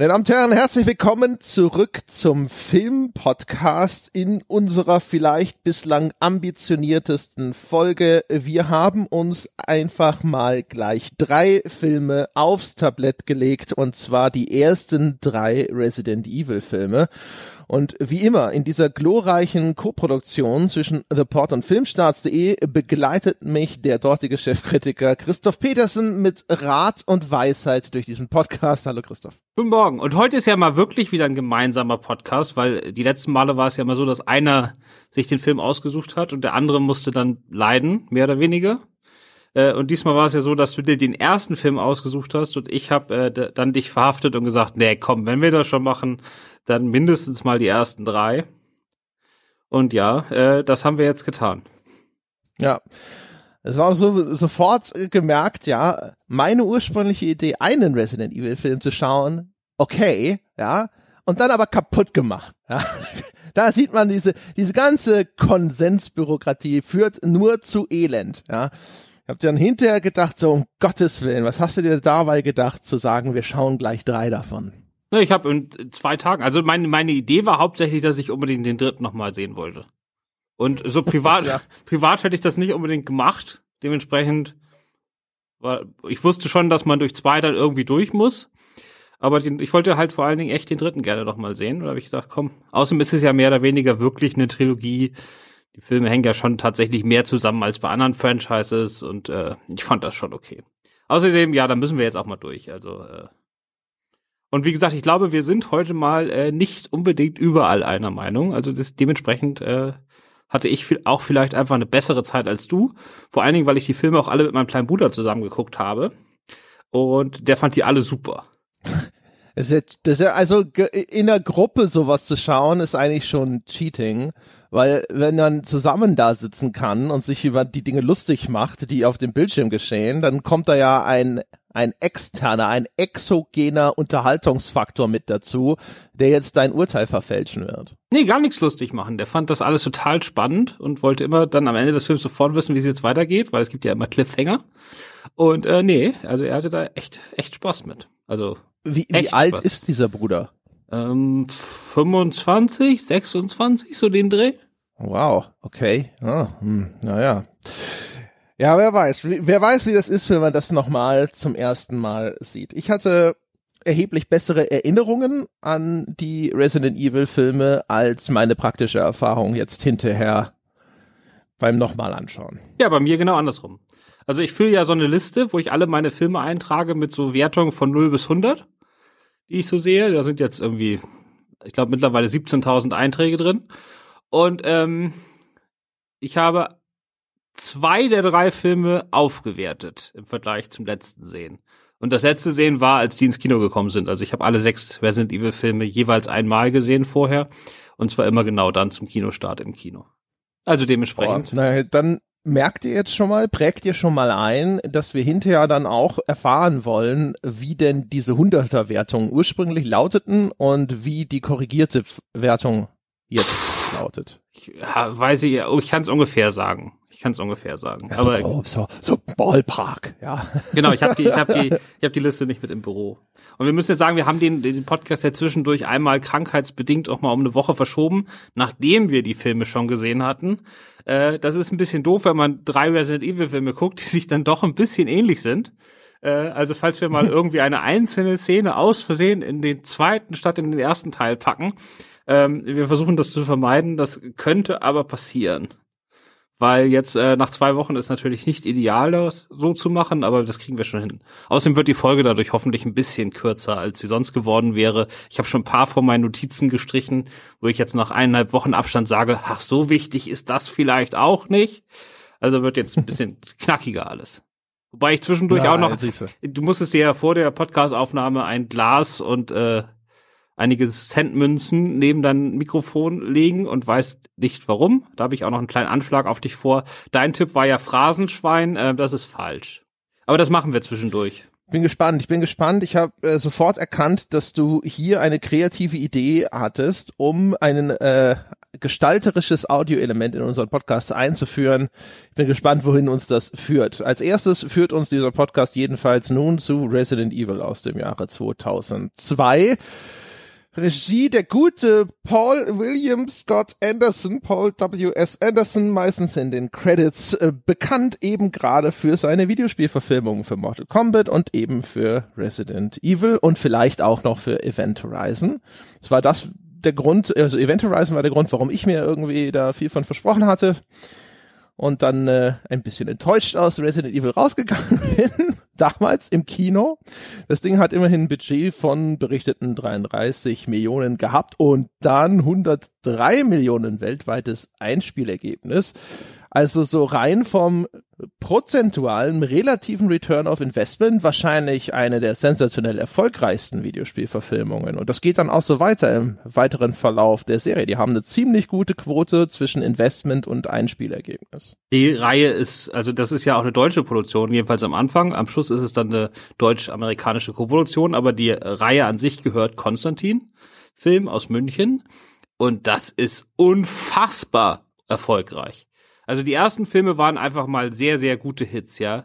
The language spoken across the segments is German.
Meine Damen und Herren, herzlich willkommen zurück zum Film-Podcast in unserer vielleicht bislang ambitioniertesten Folge. Wir haben uns einfach mal gleich drei Filme aufs Tablett gelegt und zwar die ersten drei Resident Evil Filme. Und wie immer in dieser glorreichen Koproduktion zwischen The Port und Filmstarts.de begleitet mich der dortige Chefkritiker Christoph Petersen mit Rat und Weisheit durch diesen Podcast. Hallo Christoph. Guten Morgen. Und heute ist ja mal wirklich wieder ein gemeinsamer Podcast, weil die letzten Male war es ja immer so, dass einer sich den Film ausgesucht hat und der andere musste dann leiden, mehr oder weniger. Äh, und diesmal war es ja so, dass du dir den ersten Film ausgesucht hast und ich habe äh, dann dich verhaftet und gesagt, nee, komm, wenn wir das schon machen, dann mindestens mal die ersten drei. Und ja, äh, das haben wir jetzt getan. Ja. Es war so, sofort gemerkt, ja, meine ursprüngliche Idee, einen Resident Evil Film zu schauen, okay, ja, und dann aber kaputt gemacht. Ja. Da sieht man diese, diese ganze Konsensbürokratie führt nur zu Elend, ja. Ich habe dann hinterher gedacht, so um Gottes Willen, was hast du dir dabei gedacht, zu sagen, wir schauen gleich drei davon? Ich habe in zwei Tagen, also meine, meine Idee war hauptsächlich, dass ich unbedingt den dritten nochmal sehen wollte. Und so privat, ja. privat hätte ich das nicht unbedingt gemacht. Dementsprechend war, ich wusste schon, dass man durch zwei dann irgendwie durch muss. Aber den, ich wollte halt vor allen Dingen echt den dritten gerne nochmal sehen. Und da habe ich gesagt, komm, außerdem ist es ja mehr oder weniger wirklich eine Trilogie. Die Filme hängen ja schon tatsächlich mehr zusammen als bei anderen Franchises und äh, ich fand das schon okay. Außerdem, ja, da müssen wir jetzt auch mal durch. Also äh, und wie gesagt, ich glaube, wir sind heute mal äh, nicht unbedingt überall einer Meinung. Also das, dementsprechend äh, hatte ich auch vielleicht einfach eine bessere Zeit als du. Vor allen Dingen, weil ich die Filme auch alle mit meinem kleinen Bruder zusammen geguckt habe. Und der fand die alle super. Das ist, ist also in der Gruppe sowas zu schauen, ist eigentlich schon Cheating, weil wenn man zusammen da sitzen kann und sich über die Dinge lustig macht, die auf dem Bildschirm geschehen, dann kommt da ja ein ein externer, ein exogener Unterhaltungsfaktor mit dazu, der jetzt dein Urteil verfälschen wird. Nee, gar nichts lustig machen. Der fand das alles total spannend und wollte immer dann am Ende des Films sofort wissen, wie es jetzt weitergeht, weil es gibt ja immer Cliffhanger. Und äh, nee, also er hatte da echt, echt Spaß mit. Also Wie, wie alt Spaß. ist dieser Bruder? Ähm, 25, 26, so den Dreh. Wow, okay. Ah, hm, naja. Ja, wer weiß. Wer weiß, wie das ist, wenn man das nochmal zum ersten Mal sieht. Ich hatte erheblich bessere Erinnerungen an die Resident Evil Filme als meine praktische Erfahrung jetzt hinterher beim nochmal anschauen. Ja, bei mir genau andersrum. Also ich fülle ja so eine Liste, wo ich alle meine Filme eintrage mit so Wertungen von 0 bis 100, die ich so sehe. Da sind jetzt irgendwie, ich glaube mittlerweile 17.000 Einträge drin. Und ähm, ich habe zwei der drei Filme aufgewertet im Vergleich zum letzten Sehen. Und das letzte Sehen war, als die ins Kino gekommen sind. Also ich habe alle sechs Resident Evil Filme jeweils einmal gesehen vorher. Und zwar immer genau dann zum Kinostart im Kino. Also dementsprechend. Oh, na, dann merkt ihr jetzt schon mal, prägt ihr schon mal ein, dass wir hinterher dann auch erfahren wollen, wie denn diese Hunderter-Wertungen ursprünglich lauteten und wie die korrigierte Wertung jetzt lautet. Ich, weiß ich, ich kann es ungefähr sagen. Ich kann es ungefähr sagen. Ja, so, Aber so, so Ballpark, ja. Genau, ich habe die, ich habe die, ich habe die Liste nicht mit im Büro. Und wir müssen jetzt sagen, wir haben den, den Podcast ja zwischendurch einmal krankheitsbedingt auch mal um eine Woche verschoben, nachdem wir die Filme schon gesehen hatten. Äh, das ist ein bisschen doof, wenn man drei Resident Evil Filme guckt, die sich dann doch ein bisschen ähnlich sind. Äh, also falls wir mal irgendwie eine einzelne Szene aus Versehen in den zweiten statt in den ersten Teil packen, ähm, wir versuchen das zu vermeiden. Das könnte aber passieren. Weil jetzt äh, nach zwei Wochen ist natürlich nicht ideal, das so zu machen, aber das kriegen wir schon hin. Außerdem wird die Folge dadurch hoffentlich ein bisschen kürzer, als sie sonst geworden wäre. Ich habe schon ein paar von meinen Notizen gestrichen, wo ich jetzt nach eineinhalb Wochen Abstand sage, ach, so wichtig ist das vielleicht auch nicht. Also wird jetzt ein bisschen knackiger alles. Wobei ich zwischendurch Na, auch noch, du musstest dir ja vor der Podcastaufnahme ein Glas und äh, einige Centmünzen neben dein Mikrofon legen und weißt nicht warum. Da habe ich auch noch einen kleinen Anschlag auf dich vor. Dein Tipp war ja Phrasenschwein, äh, das ist falsch. Aber das machen wir zwischendurch. Bin gespannt, ich bin gespannt. Ich habe äh, sofort erkannt, dass du hier eine kreative Idee hattest, um einen äh, gestalterisches Audioelement in unseren Podcast einzuführen. Ich bin gespannt, wohin uns das führt. Als erstes führt uns dieser Podcast jedenfalls nun zu Resident Evil aus dem Jahre 2002. Regie der gute Paul William Scott Anderson, Paul W.S. Anderson, meistens in den Credits äh, bekannt eben gerade für seine Videospielverfilmungen für Mortal Kombat und eben für Resident Evil und vielleicht auch noch für Event Horizon. Es war das der Grund, also Event Horizon war der Grund, warum ich mir irgendwie da viel von versprochen hatte und dann äh, ein bisschen enttäuscht aus Resident Evil rausgegangen bin, damals im Kino. Das Ding hat immerhin ein Budget von berichteten 33 Millionen gehabt und dann 103 Millionen weltweites Einspielergebnis. Also so rein vom prozentualen relativen Return of Investment wahrscheinlich eine der sensationell erfolgreichsten Videospielverfilmungen. Und das geht dann auch so weiter im weiteren Verlauf der Serie. Die haben eine ziemlich gute Quote zwischen Investment und Einspielergebnis. Die Reihe ist, also das ist ja auch eine deutsche Produktion, jedenfalls am Anfang. Am Schluss ist es dann eine deutsch-amerikanische Koproduktion, aber die Reihe an sich gehört Konstantin, Film aus München. Und das ist unfassbar erfolgreich. Also die ersten Filme waren einfach mal sehr, sehr gute Hits, ja.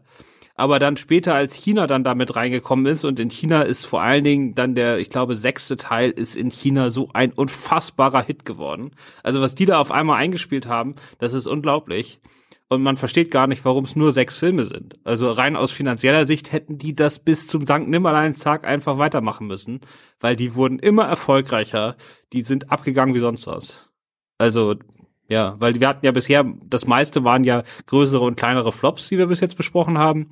Aber dann später, als China dann damit reingekommen ist und in China ist vor allen Dingen dann der, ich glaube, sechste Teil ist in China so ein unfassbarer Hit geworden. Also was die da auf einmal eingespielt haben, das ist unglaublich. Und man versteht gar nicht, warum es nur sechs Filme sind. Also rein aus finanzieller Sicht hätten die das bis zum Sankt Nimmerleins Tag einfach weitermachen müssen, weil die wurden immer erfolgreicher. Die sind abgegangen wie sonst was. Also ja, weil wir hatten ja bisher, das meiste waren ja größere und kleinere Flops, die wir bis jetzt besprochen haben.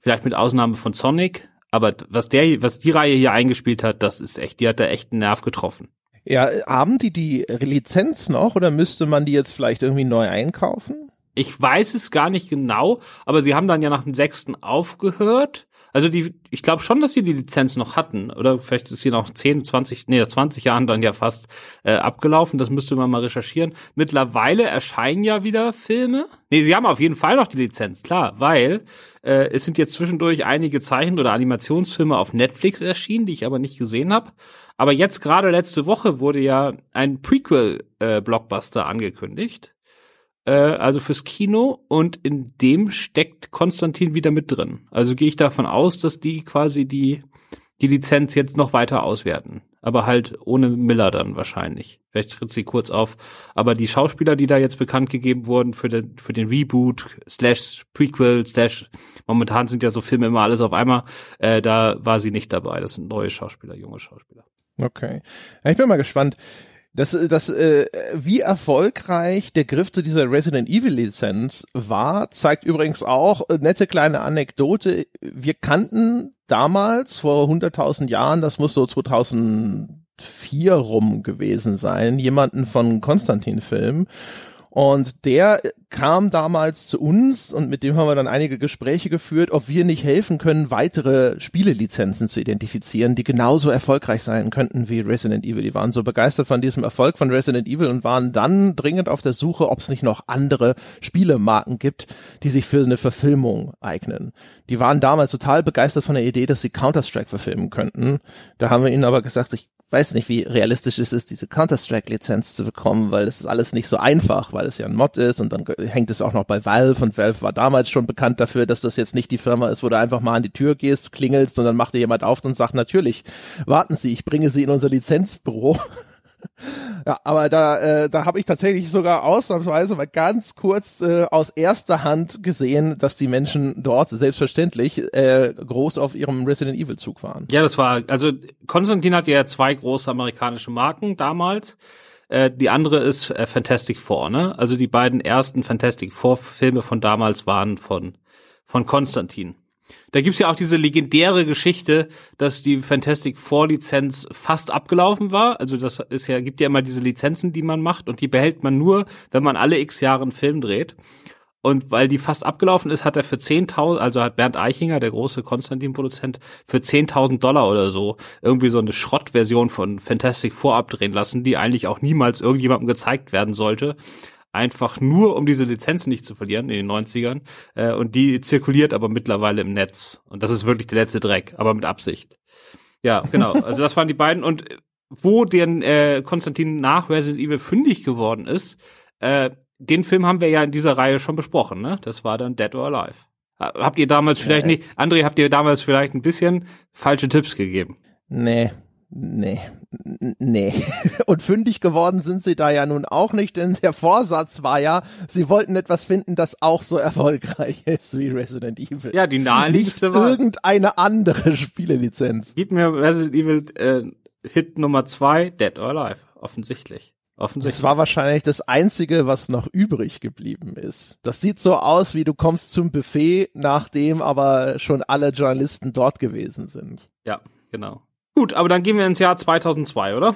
Vielleicht mit Ausnahme von Sonic. Aber was der, was die Reihe hier eingespielt hat, das ist echt, die hat da echt einen Nerv getroffen. Ja, haben die die Lizenz noch oder müsste man die jetzt vielleicht irgendwie neu einkaufen? Ich weiß es gar nicht genau, aber sie haben dann ja nach dem sechsten aufgehört also die, ich glaube schon, dass sie die Lizenz noch hatten. Oder vielleicht ist sie noch 10, 20, nee, 20 Jahren dann ja fast äh, abgelaufen. Das müsste man mal recherchieren. Mittlerweile erscheinen ja wieder Filme. Nee, sie haben auf jeden Fall noch die Lizenz, klar, weil äh, es sind jetzt zwischendurch einige Zeichen- oder Animationsfilme auf Netflix erschienen, die ich aber nicht gesehen habe. Aber jetzt gerade letzte Woche wurde ja ein Prequel-Blockbuster äh, angekündigt äh, also fürs Kino und in dem steckt Konstantin wieder mit drin. Also gehe ich davon aus, dass die quasi die die Lizenz jetzt noch weiter auswerten. Aber halt ohne Miller dann wahrscheinlich. Vielleicht tritt sie kurz auf. Aber die Schauspieler, die da jetzt bekannt gegeben wurden für den, für den Reboot, slash Prequel, slash, momentan sind ja so Filme immer alles auf einmal, äh, da war sie nicht dabei. Das sind neue Schauspieler, junge Schauspieler. Okay. Ich bin mal gespannt. Das, das, äh, wie erfolgreich der Griff zu dieser Resident Evil Lizenz war, zeigt übrigens auch äh, nette kleine Anekdote. Wir kannten damals vor 100.000 Jahren, das muss so 2004 rum gewesen sein, jemanden von Konstantin Film und der kam damals zu uns und mit dem haben wir dann einige Gespräche geführt, ob wir nicht helfen können, weitere Spielelizenzen zu identifizieren, die genauso erfolgreich sein könnten wie Resident Evil. Die waren so begeistert von diesem Erfolg von Resident Evil und waren dann dringend auf der Suche, ob es nicht noch andere Spielemarken gibt, die sich für eine Verfilmung eignen. Die waren damals total begeistert von der Idee, dass sie Counter-Strike verfilmen könnten. Da haben wir ihnen aber gesagt, ich weiß nicht, wie realistisch es ist, diese Counter-Strike-Lizenz zu bekommen, weil das ist alles nicht so einfach, weil es ja ein Mod ist und dann hängt es auch noch bei Valve und Valve war damals schon bekannt dafür, dass das jetzt nicht die Firma ist, wo du einfach mal an die Tür gehst, klingelst und dann macht dir jemand auf und sagt, natürlich, warten Sie, ich bringe Sie in unser Lizenzbüro ja, aber da, äh, da habe ich tatsächlich sogar ausnahmsweise mal ganz kurz äh, aus erster Hand gesehen, dass die Menschen dort selbstverständlich äh, groß auf ihrem Resident Evil Zug waren. Ja, das war, also Konstantin hat ja zwei große amerikanische Marken damals. Äh, die andere ist äh, Fantastic Four, ne? Also die beiden ersten Fantastic Four Filme von damals waren von von Konstantin. Da gibt's ja auch diese legendäre Geschichte, dass die Fantastic Four Lizenz fast abgelaufen war. Also das ist ja, gibt ja immer diese Lizenzen, die man macht und die behält man nur, wenn man alle x Jahre einen Film dreht. Und weil die fast abgelaufen ist, hat er für 10.000, also hat Bernd Eichinger, der große Konstantin-Produzent, für 10.000 Dollar oder so irgendwie so eine Schrottversion von Fantastic Four abdrehen lassen, die eigentlich auch niemals irgendjemandem gezeigt werden sollte einfach nur, um diese Lizenzen nicht zu verlieren in den 90ern. Äh, und die zirkuliert aber mittlerweile im Netz. Und das ist wirklich der letzte Dreck, aber mit Absicht. Ja, genau. Also das waren die beiden. Und wo denn äh, Konstantin nach Resident Evil fündig geworden ist, äh, den Film haben wir ja in dieser Reihe schon besprochen, ne? Das war dann Dead or Alive. Habt ihr damals vielleicht nicht, André, habt ihr damals vielleicht ein bisschen falsche Tipps gegeben? Nee, nee, nee. Und fündig geworden sind sie da ja nun auch nicht, denn der Vorsatz war ja, sie wollten etwas finden, das auch so erfolgreich ist wie Resident Evil. Ja, die naheliegendste nicht war. irgendeine andere Spielelizenz. Gib mir Resident Evil äh, Hit Nummer zwei, Dead or Alive, offensichtlich. Offensichtlich. Das war wahrscheinlich das einzige, was noch übrig geblieben ist. Das sieht so aus, wie du kommst zum Buffet, nachdem aber schon alle Journalisten dort gewesen sind. Ja, genau. Gut, aber dann gehen wir ins Jahr 2002, oder?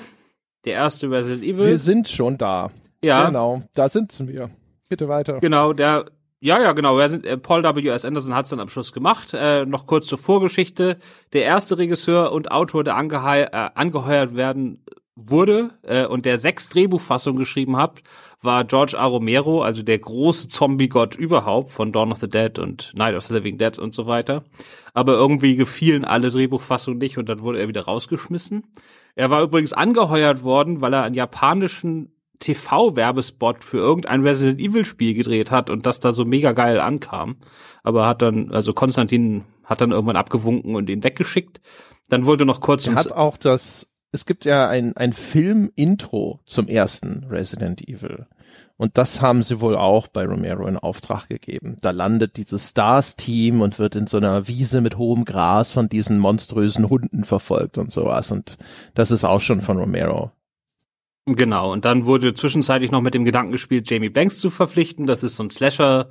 Der erste Resident Evil. Wir sind schon da. Ja. Genau, da sitzen wir. Bitte weiter. Genau, der ja, ja, genau. Äh, Paul W.S. Anderson hat es dann am Schluss gemacht. Äh, noch kurz zur Vorgeschichte. Der erste Regisseur und Autor, der angeheu äh, angeheuert werden wurde äh, und der sechs Drehbuchfassungen geschrieben hat, war George A. Romero, also der große Zombie-Gott überhaupt von Dawn of the Dead und Night of the Living Dead und so weiter. Aber irgendwie gefielen alle Drehbuchfassungen nicht und dann wurde er wieder rausgeschmissen. Er war übrigens angeheuert worden, weil er einen japanischen TV-Werbespot für irgendein Resident Evil-Spiel gedreht hat und das da so mega geil ankam. Aber hat dann, also Konstantin hat dann irgendwann abgewunken und ihn weggeschickt. Dann wurde noch kurz. Er hat auch das es gibt ja ein, ein Film-Intro zum ersten Resident Evil. Und das haben sie wohl auch bei Romero in Auftrag gegeben. Da landet dieses Stars-Team und wird in so einer Wiese mit hohem Gras von diesen monströsen Hunden verfolgt und sowas. Und das ist auch schon von Romero. Genau. Und dann wurde zwischenzeitlich noch mit dem Gedanken gespielt, Jamie Banks zu verpflichten. Das ist so ein Slasher,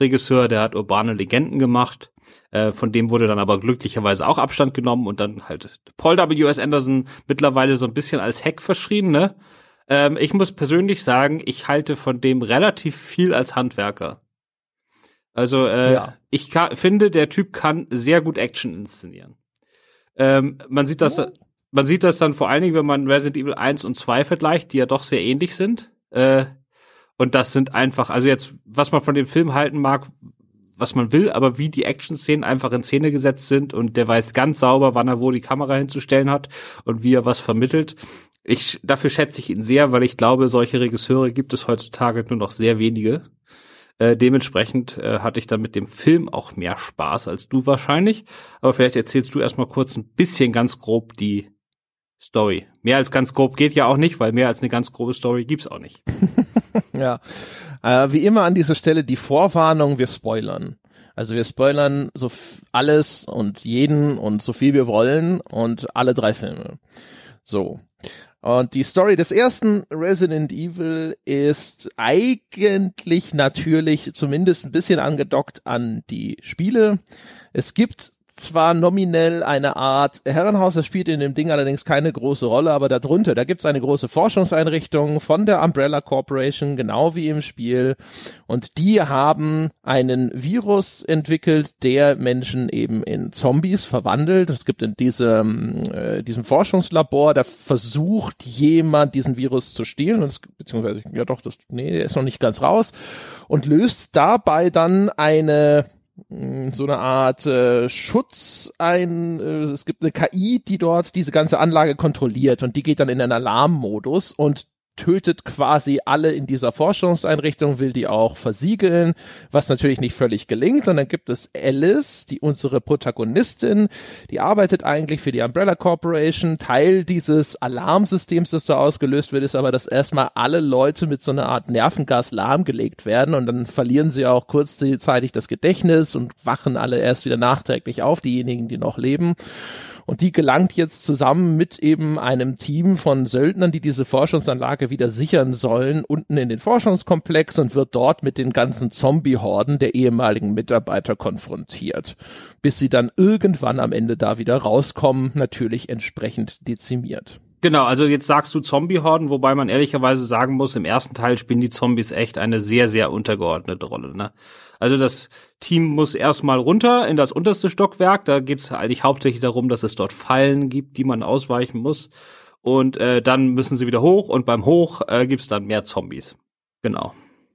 Regisseur, der hat urbane Legenden gemacht. Äh, von dem wurde dann aber glücklicherweise auch Abstand genommen und dann halt Paul W.S. Anderson mittlerweile so ein bisschen als Hack verschrien, ne? Ähm, ich muss persönlich sagen, ich halte von dem relativ viel als Handwerker. Also äh, ja. ich finde, der Typ kann sehr gut Action inszenieren. Ähm, man sieht das, man sieht das dann vor allen Dingen, wenn man Resident Evil 1 und 2 vergleicht, die ja doch sehr ähnlich sind. Äh, und das sind einfach, also jetzt, was man von dem Film halten mag, was man will, aber wie die Action-Szenen einfach in Szene gesetzt sind und der weiß ganz sauber, wann er wo die Kamera hinzustellen hat und wie er was vermittelt. Ich, dafür schätze ich ihn sehr, weil ich glaube, solche Regisseure gibt es heutzutage nur noch sehr wenige. Äh, dementsprechend äh, hatte ich dann mit dem Film auch mehr Spaß als du wahrscheinlich. Aber vielleicht erzählst du erstmal kurz ein bisschen ganz grob die Story. Mehr als ganz grob geht ja auch nicht, weil mehr als eine ganz grobe Story gibt's auch nicht. ja. Äh, wie immer an dieser Stelle die Vorwarnung, wir spoilern. Also wir spoilern so alles und jeden und so viel wir wollen und alle drei Filme. So. Und die Story des ersten Resident Evil ist eigentlich natürlich zumindest ein bisschen angedockt an die Spiele. Es gibt zwar nominell eine Art Herrenhaus, das spielt in dem Ding allerdings keine große Rolle, aber darunter, da gibt's eine große Forschungseinrichtung von der Umbrella Corporation, genau wie im Spiel. Und die haben einen Virus entwickelt, der Menschen eben in Zombies verwandelt. Es gibt in diesem, äh, diesem Forschungslabor, da versucht jemand, diesen Virus zu stehlen, und es, beziehungsweise, ja doch, das, nee, der ist noch nicht ganz raus, und löst dabei dann eine so eine Art äh, Schutz ein. Äh, es gibt eine KI, die dort diese ganze Anlage kontrolliert und die geht dann in einen Alarmmodus und tötet quasi alle in dieser Forschungseinrichtung, will die auch versiegeln, was natürlich nicht völlig gelingt. Und dann gibt es Alice, die unsere Protagonistin, die arbeitet eigentlich für die Umbrella Corporation. Teil dieses Alarmsystems, das da ausgelöst wird, ist aber, dass erstmal alle Leute mit so einer Art Nervengas lahmgelegt werden und dann verlieren sie auch kurzzeitig das Gedächtnis und wachen alle erst wieder nachträglich auf, diejenigen, die noch leben. Und die gelangt jetzt zusammen mit eben einem Team von Söldnern, die diese Forschungsanlage wieder sichern sollen, unten in den Forschungskomplex und wird dort mit den ganzen Zombie-Horden der ehemaligen Mitarbeiter konfrontiert, bis sie dann irgendwann am Ende da wieder rauskommen, natürlich entsprechend dezimiert. Genau, also jetzt sagst du Zombie-Horden, wobei man ehrlicherweise sagen muss, im ersten Teil spielen die Zombies echt eine sehr, sehr untergeordnete Rolle. Ne? Also das Team muss erstmal runter in das unterste Stockwerk. Da geht es eigentlich hauptsächlich darum, dass es dort Fallen gibt, die man ausweichen muss. Und äh, dann müssen sie wieder hoch und beim Hoch äh, gibt's dann mehr Zombies. Genau.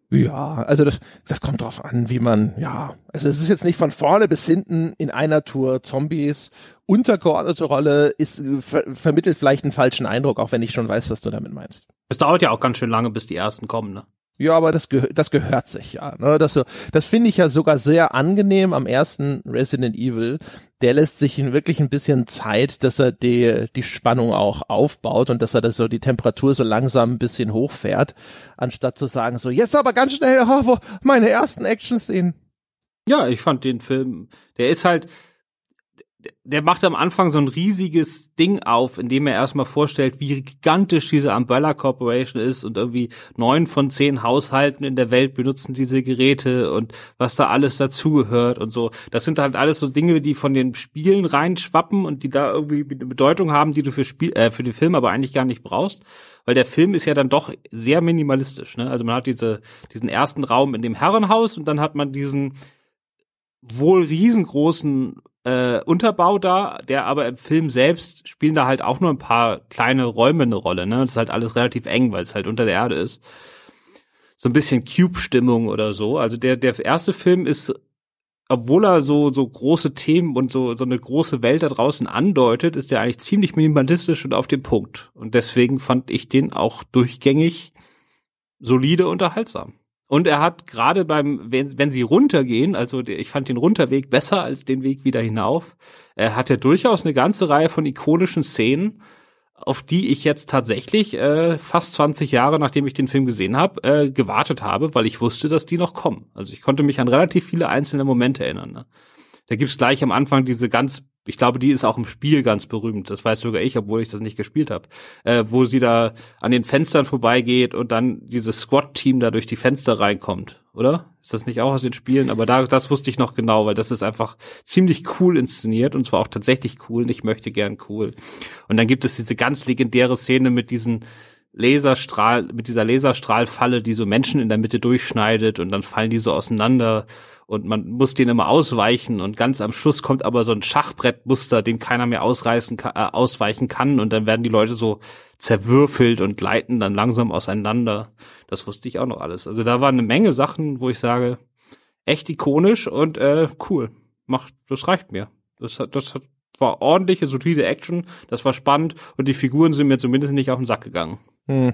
Ja, also das, das kommt drauf an, wie man, ja, also es ist jetzt nicht von vorne bis hinten in einer Tour Zombies. Untergeordnete Rolle ist, ver vermittelt vielleicht einen falschen Eindruck, auch wenn ich schon weiß, was du damit meinst. Es dauert ja auch ganz schön lange, bis die ersten kommen, ne? Ja, aber das, geh das gehört sich ja. Ne? Das, so, das finde ich ja sogar sehr angenehm am ersten Resident Evil. Der lässt sich wirklich ein bisschen Zeit, dass er die, die Spannung auch aufbaut und dass er das so die Temperatur so langsam ein bisschen hochfährt, anstatt zu sagen so, jetzt aber ganz schnell, oh, meine ersten Action-Szenen. Ja, ich fand den Film, der ist halt, der macht am Anfang so ein riesiges Ding auf, indem er erstmal vorstellt, wie gigantisch diese Umbrella Corporation ist und irgendwie neun von zehn Haushalten in der Welt benutzen diese Geräte und was da alles dazugehört und so. Das sind halt alles so Dinge, die von den Spielen reinschwappen und die da irgendwie eine Bedeutung haben, die du für Spiel, äh, für den Film aber eigentlich gar nicht brauchst. Weil der Film ist ja dann doch sehr minimalistisch, ne? Also man hat diese, diesen ersten Raum in dem Herrenhaus und dann hat man diesen wohl riesengroßen äh, Unterbau da, der aber im Film selbst spielen da halt auch nur ein paar kleine Räume eine Rolle. Ne? Das ist halt alles relativ eng, weil es halt unter der Erde ist. So ein bisschen Cube-Stimmung oder so. Also der, der erste Film ist, obwohl er so, so große Themen und so, so eine große Welt da draußen andeutet, ist der eigentlich ziemlich minimalistisch und auf dem Punkt. Und deswegen fand ich den auch durchgängig solide unterhaltsam. Und er hat gerade beim, wenn, wenn sie runtergehen, also ich fand den Runterweg besser als den Weg wieder hinauf, äh, hat er durchaus eine ganze Reihe von ikonischen Szenen, auf die ich jetzt tatsächlich äh, fast 20 Jahre, nachdem ich den Film gesehen habe, äh, gewartet habe, weil ich wusste, dass die noch kommen. Also ich konnte mich an relativ viele einzelne Momente erinnern. Ne? Da gibt's gleich am Anfang diese ganz ich glaube, die ist auch im Spiel ganz berühmt. Das weiß sogar ich, obwohl ich das nicht gespielt habe. Äh, wo sie da an den Fenstern vorbeigeht und dann dieses Squad-Team da durch die Fenster reinkommt, oder? Ist das nicht auch aus den Spielen? Aber da, das wusste ich noch genau, weil das ist einfach ziemlich cool inszeniert und zwar auch tatsächlich cool und ich möchte gern cool. Und dann gibt es diese ganz legendäre Szene mit diesen Laserstrahl, mit dieser Laserstrahlfalle, die so Menschen in der Mitte durchschneidet und dann fallen die so auseinander und man muss den immer ausweichen und ganz am Schluss kommt aber so ein Schachbrettmuster, den keiner mehr ausreißen äh, ausweichen kann und dann werden die Leute so zerwürfelt und gleiten dann langsam auseinander. Das wusste ich auch noch alles. Also da waren eine Menge Sachen, wo ich sage, echt ikonisch und äh, cool. Macht, das reicht mir. Das hat, das hat, war ordentliche, solide Action, das war spannend und die Figuren sind mir zumindest nicht auf den Sack gegangen. Hm.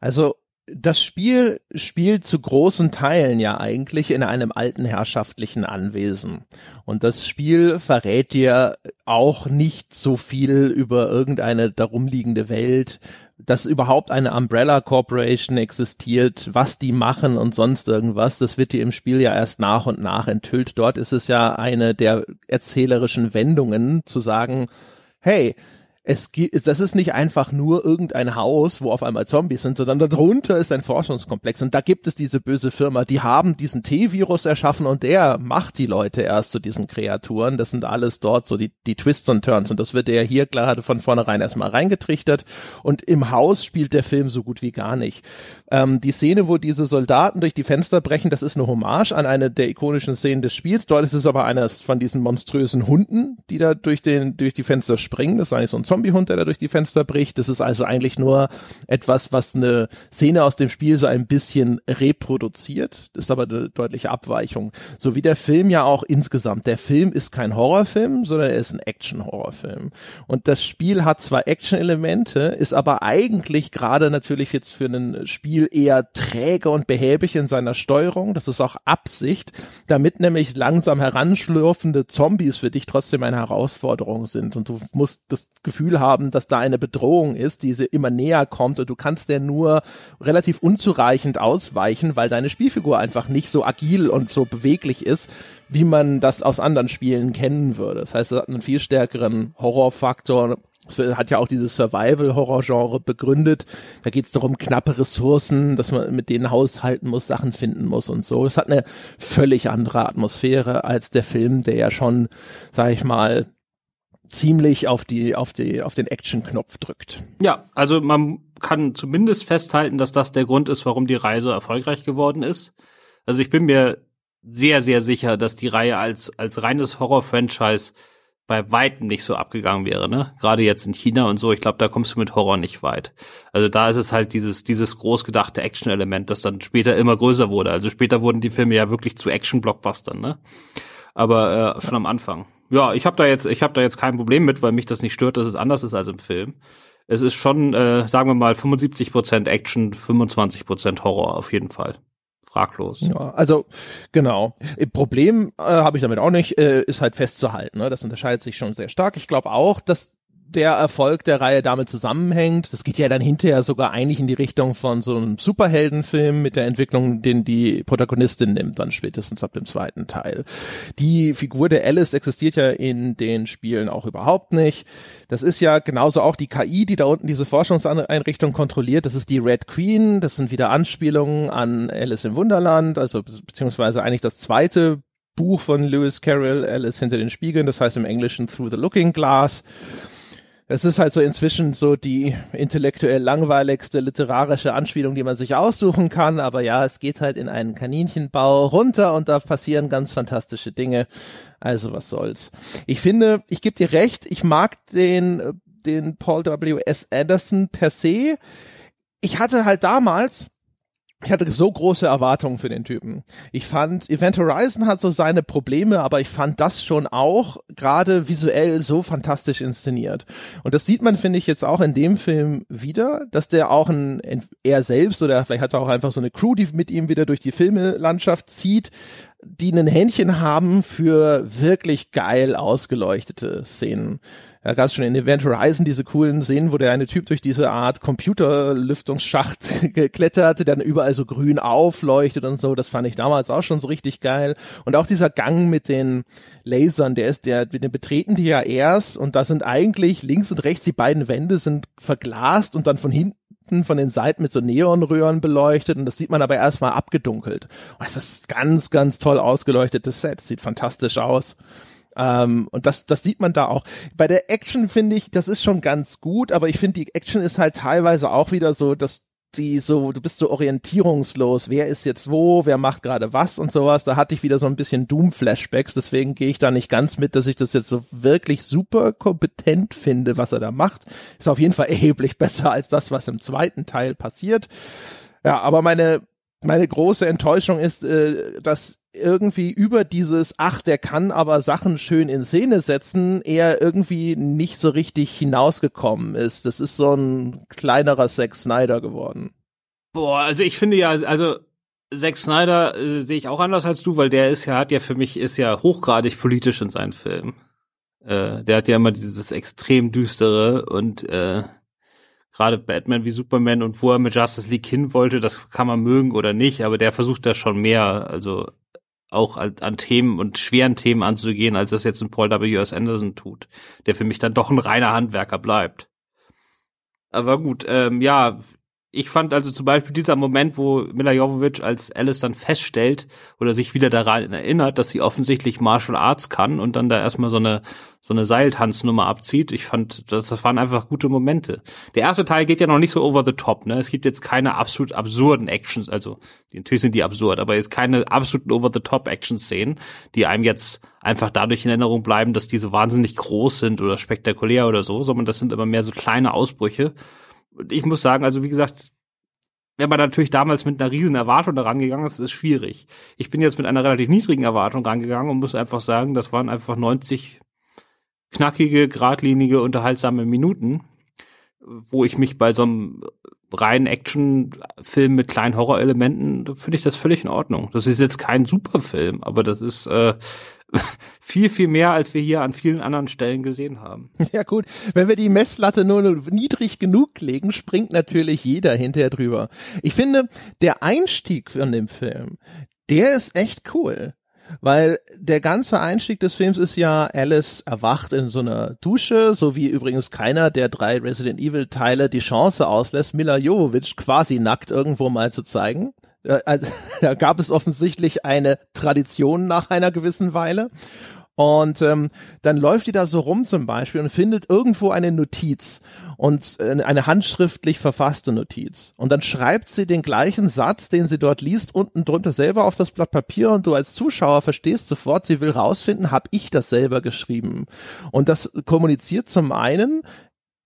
Also das Spiel spielt zu großen Teilen ja eigentlich in einem alten herrschaftlichen Anwesen. Und das Spiel verrät dir auch nicht so viel über irgendeine darum liegende Welt, dass überhaupt eine Umbrella Corporation existiert, was die machen und sonst irgendwas. Das wird dir im Spiel ja erst nach und nach enthüllt. Dort ist es ja eine der erzählerischen Wendungen zu sagen, hey, es gibt, das ist nicht einfach nur irgendein Haus, wo auf einmal Zombies sind, sondern darunter ist ein Forschungskomplex und da gibt es diese böse Firma, die haben diesen T-Virus erschaffen und der macht die Leute erst zu diesen Kreaturen. Das sind alles dort so die, die Twists und Turns und das wird ja hier gerade von vornherein erstmal reingetrichtert und im Haus spielt der Film so gut wie gar nicht. Ähm, die Szene, wo diese Soldaten durch die Fenster brechen, das ist eine Hommage an eine der ikonischen Szenen des Spiels. Dort ist es aber eines von diesen monströsen Hunden, die da durch den, durch die Fenster springen. Das ist eigentlich so ein Zombiehund, der da durch die Fenster bricht. Das ist also eigentlich nur etwas, was eine Szene aus dem Spiel so ein bisschen reproduziert. Das ist aber eine deutliche Abweichung. So wie der Film ja auch insgesamt. Der Film ist kein Horrorfilm, sondern er ist ein Action-Horrorfilm. Und das Spiel hat zwar Action-Elemente, ist aber eigentlich gerade natürlich jetzt für ein Spiel eher träge und behäbig in seiner Steuerung. Das ist auch Absicht, damit nämlich langsam heranschlürfende Zombies für dich trotzdem eine Herausforderung sind. Und du musst das Gefühl Gefühl haben, dass da eine Bedrohung ist, die sie immer näher kommt und du kannst der nur relativ unzureichend ausweichen, weil deine Spielfigur einfach nicht so agil und so beweglich ist, wie man das aus anderen Spielen kennen würde. Das heißt, es hat einen viel stärkeren Horrorfaktor, es hat ja auch dieses Survival-Horror-Genre begründet. Da geht es darum, knappe Ressourcen, dass man mit denen haushalten muss, Sachen finden muss und so. Es hat eine völlig andere Atmosphäre als der Film, der ja schon, sag ich mal, ziemlich auf die, auf die, auf den Action-Knopf drückt. Ja, also man kann zumindest festhalten, dass das der Grund ist, warum die Reise erfolgreich geworden ist. Also ich bin mir sehr, sehr sicher, dass die Reihe als, als reines Horror-Franchise bei weitem nicht so abgegangen wäre, ne? Gerade jetzt in China und so, ich glaube, da kommst du mit Horror nicht weit. Also da ist es halt dieses, dieses großgedachte Action-Element, das dann später immer größer wurde. Also später wurden die Filme ja wirklich zu Action-Blockbustern, ne? Aber äh, schon am Anfang. Ja, ich habe da jetzt, ich habe da jetzt kein Problem mit, weil mich das nicht stört, dass es anders ist als im Film. Es ist schon, äh, sagen wir mal, 75% Action, 25% Horror auf jeden Fall fraglos. Ja, also genau. Problem äh, habe ich damit auch nicht, äh, ist halt festzuhalten. Ne? Das unterscheidet sich schon sehr stark. Ich glaube auch, dass der Erfolg der Reihe damit zusammenhängt. Das geht ja dann hinterher sogar eigentlich in die Richtung von so einem Superheldenfilm mit der Entwicklung, den die Protagonistin nimmt, dann spätestens ab dem zweiten Teil. Die Figur der Alice existiert ja in den Spielen auch überhaupt nicht. Das ist ja genauso auch die KI, die da unten diese Forschungseinrichtung kontrolliert. Das ist die Red Queen. Das sind wieder Anspielungen an Alice im Wunderland, also beziehungsweise eigentlich das zweite Buch von Lewis Carroll, Alice hinter den Spiegeln, das heißt im Englischen Through the Looking Glass es ist halt so inzwischen so die intellektuell langweiligste literarische Anspielung, die man sich aussuchen kann. Aber ja, es geht halt in einen Kaninchenbau runter und da passieren ganz fantastische Dinge. Also was soll's. Ich finde, ich gebe dir recht, ich mag den, den Paul W. S. Anderson per se. Ich hatte halt damals, ich hatte so große Erwartungen für den Typen. Ich fand, Event Horizon hat so seine Probleme, aber ich fand das schon auch gerade visuell so fantastisch inszeniert. Und das sieht man, finde ich, jetzt auch in dem Film wieder, dass der auch ein, er selbst oder vielleicht hat er auch einfach so eine Crew, die mit ihm wieder durch die Filmelandschaft zieht, die ein Händchen haben für wirklich geil ausgeleuchtete Szenen. Da gab es schon in Event Horizon diese coolen Szenen, wo der eine Typ durch diese Art Computerlüftungsschacht geklettert, der dann überall so grün aufleuchtet und so. Das fand ich damals auch schon so richtig geil. Und auch dieser Gang mit den Lasern, der ist, der, den betreten die ja erst und da sind eigentlich links und rechts die beiden Wände sind verglast und dann von hinten von den Seiten mit so Neonröhren beleuchtet und das sieht man aber erstmal abgedunkelt. Und es ist ganz, ganz toll ausgeleuchtetes Set. Sieht fantastisch aus. Ähm, und das, das sieht man da auch. Bei der Action finde ich, das ist schon ganz gut, aber ich finde, die Action ist halt teilweise auch wieder so, dass die so, du bist so orientierungslos, wer ist jetzt wo, wer macht gerade was und sowas. Da hatte ich wieder so ein bisschen Doom-Flashbacks, deswegen gehe ich da nicht ganz mit, dass ich das jetzt so wirklich super kompetent finde, was er da macht. Ist auf jeden Fall erheblich besser als das, was im zweiten Teil passiert. Ja, aber meine, meine große Enttäuschung ist, äh, dass irgendwie über dieses, ach, der kann aber Sachen schön in Szene setzen, eher irgendwie nicht so richtig hinausgekommen ist. Das ist so ein kleinerer Zack Snyder geworden. Boah, also ich finde ja, also Zack Snyder äh, sehe ich auch anders als du, weil der ist ja, hat ja für mich, ist ja hochgradig politisch in seinen Filmen. Äh, der hat ja immer dieses extrem düstere und äh, gerade Batman wie Superman und wo er mit Justice League hin wollte, das kann man mögen oder nicht, aber der versucht da schon mehr. Also auch an Themen und schweren Themen anzugehen, als das jetzt ein Paul W. S. Anderson tut, der für mich dann doch ein reiner Handwerker bleibt. Aber gut, ähm, ja, ich fand also zum Beispiel dieser Moment, wo Mila Jovovich als Alice dann feststellt oder sich wieder daran erinnert, dass sie offensichtlich Martial Arts kann und dann da erstmal so eine so eine Seiltanznummer abzieht. Ich fand, das, das waren einfach gute Momente. Der erste Teil geht ja noch nicht so over the top, ne? Es gibt jetzt keine absolut absurden Actions, also natürlich sind die absurd, aber es keine absoluten over the top Action Szenen, die einem jetzt einfach dadurch in Erinnerung bleiben, dass diese wahnsinnig groß sind oder spektakulär oder so, sondern das sind immer mehr so kleine Ausbrüche ich muss sagen, also wie gesagt, wenn man natürlich damals mit einer riesen Erwartung da rangegangen ist, ist schwierig. Ich bin jetzt mit einer relativ niedrigen Erwartung rangegangen und muss einfach sagen, das waren einfach 90 knackige, geradlinige, unterhaltsame Minuten, wo ich mich bei so einem reinen Actionfilm mit kleinen Horrorelementen, finde ich das völlig in Ordnung. Das ist jetzt kein Superfilm, aber das ist äh, viel, viel mehr, als wir hier an vielen anderen Stellen gesehen haben. Ja gut, wenn wir die Messlatte nur niedrig genug legen, springt natürlich jeder hinterher drüber. Ich finde, der Einstieg von dem Film, der ist echt cool. Weil der ganze Einstieg des Films ist ja, Alice erwacht in so einer Dusche, so wie übrigens keiner der drei Resident Evil Teile die Chance auslässt, Mila Jovovich quasi nackt irgendwo mal zu zeigen. Äh, also, da gab es offensichtlich eine Tradition nach einer gewissen Weile. Und ähm, dann läuft die da so rum zum Beispiel und findet irgendwo eine Notiz und äh, eine handschriftlich verfasste Notiz. Und dann schreibt sie den gleichen Satz, den sie dort liest, unten drunter selber auf das Blatt Papier und du als Zuschauer verstehst sofort, sie will rausfinden, habe ich das selber geschrieben. Und das kommuniziert zum einen,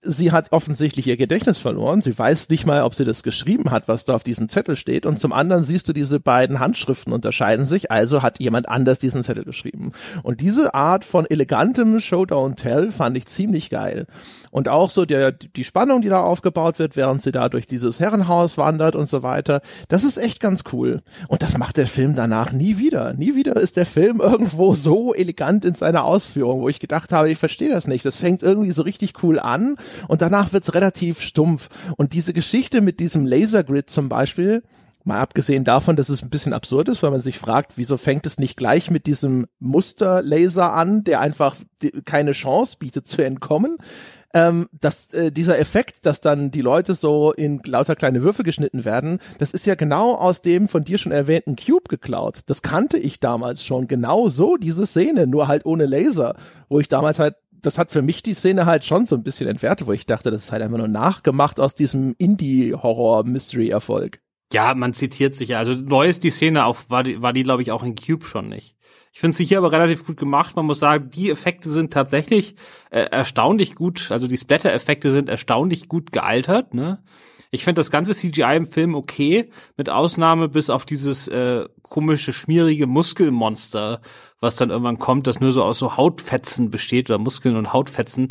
sie hat offensichtlich ihr Gedächtnis verloren. Sie weiß nicht mal, ob sie das geschrieben hat, was da auf diesem Zettel steht. Und zum anderen siehst du, diese beiden Handschriften unterscheiden sich. Also hat jemand anders diesen Zettel geschrieben. Und diese Art von elegantem Showdown-Tell fand ich ziemlich geil. Und auch so der, die Spannung, die da aufgebaut wird, während sie da durch dieses Herrenhaus wandert und so weiter. Das ist echt ganz cool. Und das macht der Film danach nie wieder. Nie wieder ist der Film irgendwo so elegant in seiner Ausführung, wo ich gedacht habe, ich verstehe das nicht. Das fängt irgendwie so richtig cool an und danach wird's relativ stumpf. Und diese Geschichte mit diesem Lasergrid zum Beispiel, Mal abgesehen davon, dass es ein bisschen absurd ist, weil man sich fragt, wieso fängt es nicht gleich mit diesem Musterlaser an, der einfach keine Chance bietet zu entkommen ähm, dass äh, dieser Effekt, dass dann die Leute so in lauter kleine Würfel geschnitten werden, das ist ja genau aus dem von dir schon erwähnten Cube geklaut. Das kannte ich damals schon, genau so diese Szene, nur halt ohne Laser, wo ich damals halt das hat für mich die Szene halt schon so ein bisschen entwertet, wo ich dachte, das ist halt einfach nur nachgemacht aus diesem Indie-Horror-Mystery-Erfolg. Ja, man zitiert sich ja. Also neu ist die Szene auch, war die, war die glaube ich, auch in Cube schon nicht. Ich finde sie hier aber relativ gut gemacht. Man muss sagen, die Effekte sind tatsächlich äh, erstaunlich gut, also die Splatter-Effekte sind erstaunlich gut gealtert. Ne? Ich finde das ganze CGI im Film okay, mit Ausnahme bis auf dieses äh, komische, schmierige Muskelmonster, was dann irgendwann kommt, das nur so aus so Hautfetzen besteht oder Muskeln und Hautfetzen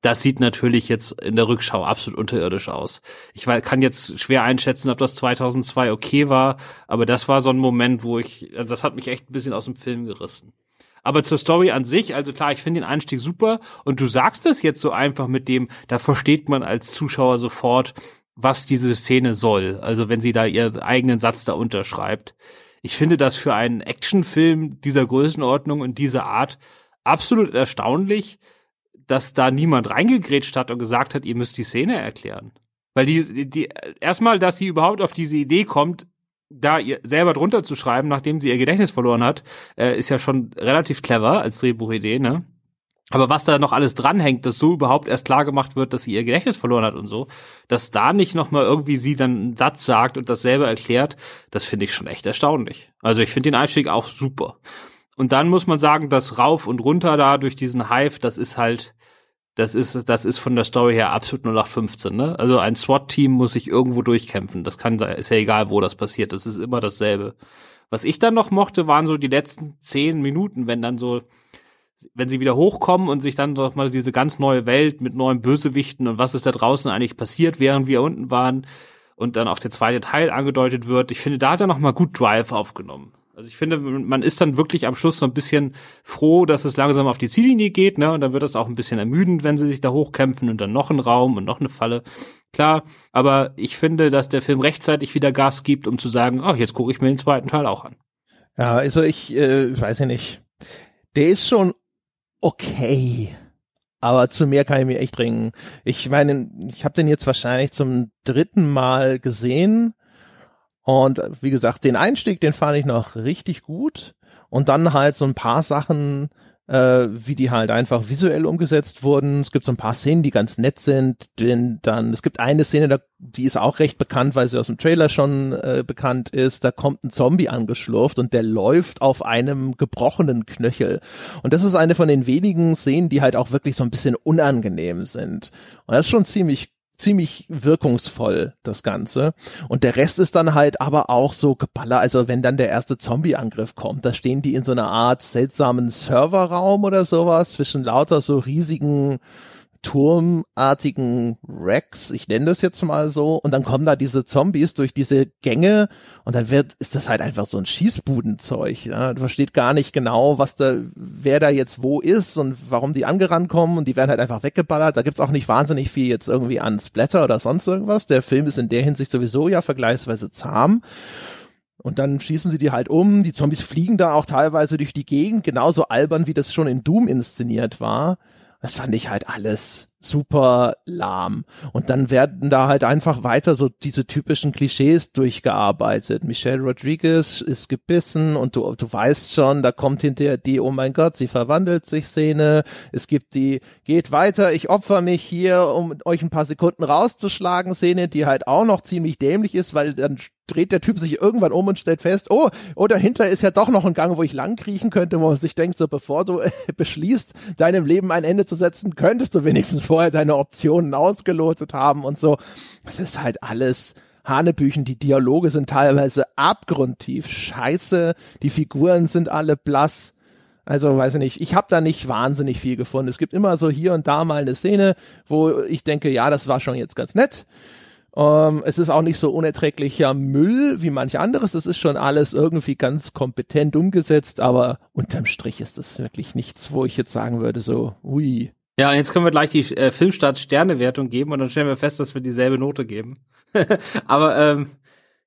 das sieht natürlich jetzt in der Rückschau absolut unterirdisch aus. Ich kann jetzt schwer einschätzen, ob das 2002 okay war, aber das war so ein Moment, wo ich, also das hat mich echt ein bisschen aus dem Film gerissen. Aber zur Story an sich, also klar, ich finde den Einstieg super und du sagst es jetzt so einfach mit dem, da versteht man als Zuschauer sofort, was diese Szene soll. Also wenn sie da ihren eigenen Satz da unterschreibt. Ich finde das für einen Actionfilm dieser Größenordnung und dieser Art absolut erstaunlich, dass da niemand reingegrätscht hat und gesagt hat, ihr müsst die Szene erklären. Weil die, die, die erstmal, dass sie überhaupt auf diese Idee kommt, da ihr selber drunter zu schreiben, nachdem sie ihr Gedächtnis verloren hat, äh, ist ja schon relativ clever als Drehbuchidee, ne? Aber was da noch alles dranhängt, dass so überhaupt erst klar gemacht wird, dass sie ihr Gedächtnis verloren hat und so, dass da nicht nochmal irgendwie sie dann einen Satz sagt und das selber erklärt, das finde ich schon echt erstaunlich. Also ich finde den Einstieg auch super. Und dann muss man sagen, das rauf und runter da durch diesen Hive, das ist halt, das ist, das ist von der Story her absolut 0815, ne? Also ein SWAT-Team muss sich irgendwo durchkämpfen. Das kann, ist ja egal, wo das passiert. Das ist immer dasselbe. Was ich dann noch mochte, waren so die letzten zehn Minuten, wenn dann so, wenn sie wieder hochkommen und sich dann doch mal diese ganz neue Welt mit neuen Bösewichten und was ist da draußen eigentlich passiert, während wir unten waren und dann auch der zweite Teil angedeutet wird. Ich finde, da hat er noch mal gut Drive aufgenommen. Also ich finde, man ist dann wirklich am Schluss so ein bisschen froh, dass es langsam auf die Ziellinie geht, ne? Und dann wird es auch ein bisschen ermüdend, wenn sie sich da hochkämpfen und dann noch ein Raum und noch eine Falle. Klar, aber ich finde, dass der Film rechtzeitig wieder Gas gibt, um zu sagen, ach, jetzt gucke ich mir den zweiten Teil auch an. Ja, also ich äh, weiß ja nicht. Der ist schon okay. Aber zu mehr kann ich mir echt ringen. Ich meine, ich habe den jetzt wahrscheinlich zum dritten Mal gesehen und wie gesagt, den Einstieg, den fand ich noch richtig gut. Und dann halt so ein paar Sachen, äh, wie die halt einfach visuell umgesetzt wurden. Es gibt so ein paar Szenen, die ganz nett sind. Denn dann, es gibt eine Szene, die ist auch recht bekannt, weil sie aus dem Trailer schon äh, bekannt ist. Da kommt ein Zombie angeschlurft und der läuft auf einem gebrochenen Knöchel. Und das ist eine von den wenigen Szenen, die halt auch wirklich so ein bisschen unangenehm sind. Und das ist schon ziemlich ziemlich wirkungsvoll, das Ganze. Und der Rest ist dann halt aber auch so Geballer. Also wenn dann der erste Zombie-Angriff kommt, da stehen die in so einer Art seltsamen Serverraum oder sowas zwischen lauter so riesigen turmartigen Racks, ich nenne das jetzt mal so, und dann kommen da diese Zombies durch diese Gänge und dann wird, ist das halt einfach so ein Schießbudenzeug. Ja? Du versteht gar nicht genau, was da, wer da jetzt wo ist und warum die angerannt kommen und die werden halt einfach weggeballert. Da gibt's auch nicht wahnsinnig viel jetzt irgendwie an Splatter oder sonst irgendwas. Der Film ist in der Hinsicht sowieso ja vergleichsweise zahm. Und dann schießen sie die halt um. Die Zombies fliegen da auch teilweise durch die Gegend, genauso albern, wie das schon in Doom inszeniert war das fand ich halt alles super lahm. Und dann werden da halt einfach weiter so diese typischen Klischees durchgearbeitet. Michelle Rodriguez ist gebissen und du, du weißt schon, da kommt hinterher die, oh mein Gott, sie verwandelt sich Szene. Es gibt die, geht weiter, ich opfer mich hier, um euch ein paar Sekunden rauszuschlagen Szene, die halt auch noch ziemlich dämlich ist, weil dann dreht der Typ sich irgendwann um und stellt fest, oh, oh, dahinter ist ja doch noch ein Gang, wo ich lang kriechen könnte, wo man sich denkt, so bevor du beschließt, deinem Leben ein Ende zu setzen, könntest du wenigstens vorher deine Optionen ausgelotet haben und so. Es ist halt alles Hanebüchen, die Dialoge sind teilweise abgrundtief scheiße, die Figuren sind alle blass. Also weiß ich nicht, ich habe da nicht wahnsinnig viel gefunden. Es gibt immer so hier und da mal eine Szene, wo ich denke, ja, das war schon jetzt ganz nett. Ähm, es ist auch nicht so unerträglicher Müll wie manch anderes. Es ist schon alles irgendwie ganz kompetent umgesetzt, aber unterm Strich ist das wirklich nichts, wo ich jetzt sagen würde, so, ui. Ja, jetzt können wir gleich die äh, Filmstart Sternewertung geben und dann stellen wir fest, dass wir dieselbe Note geben. aber ähm,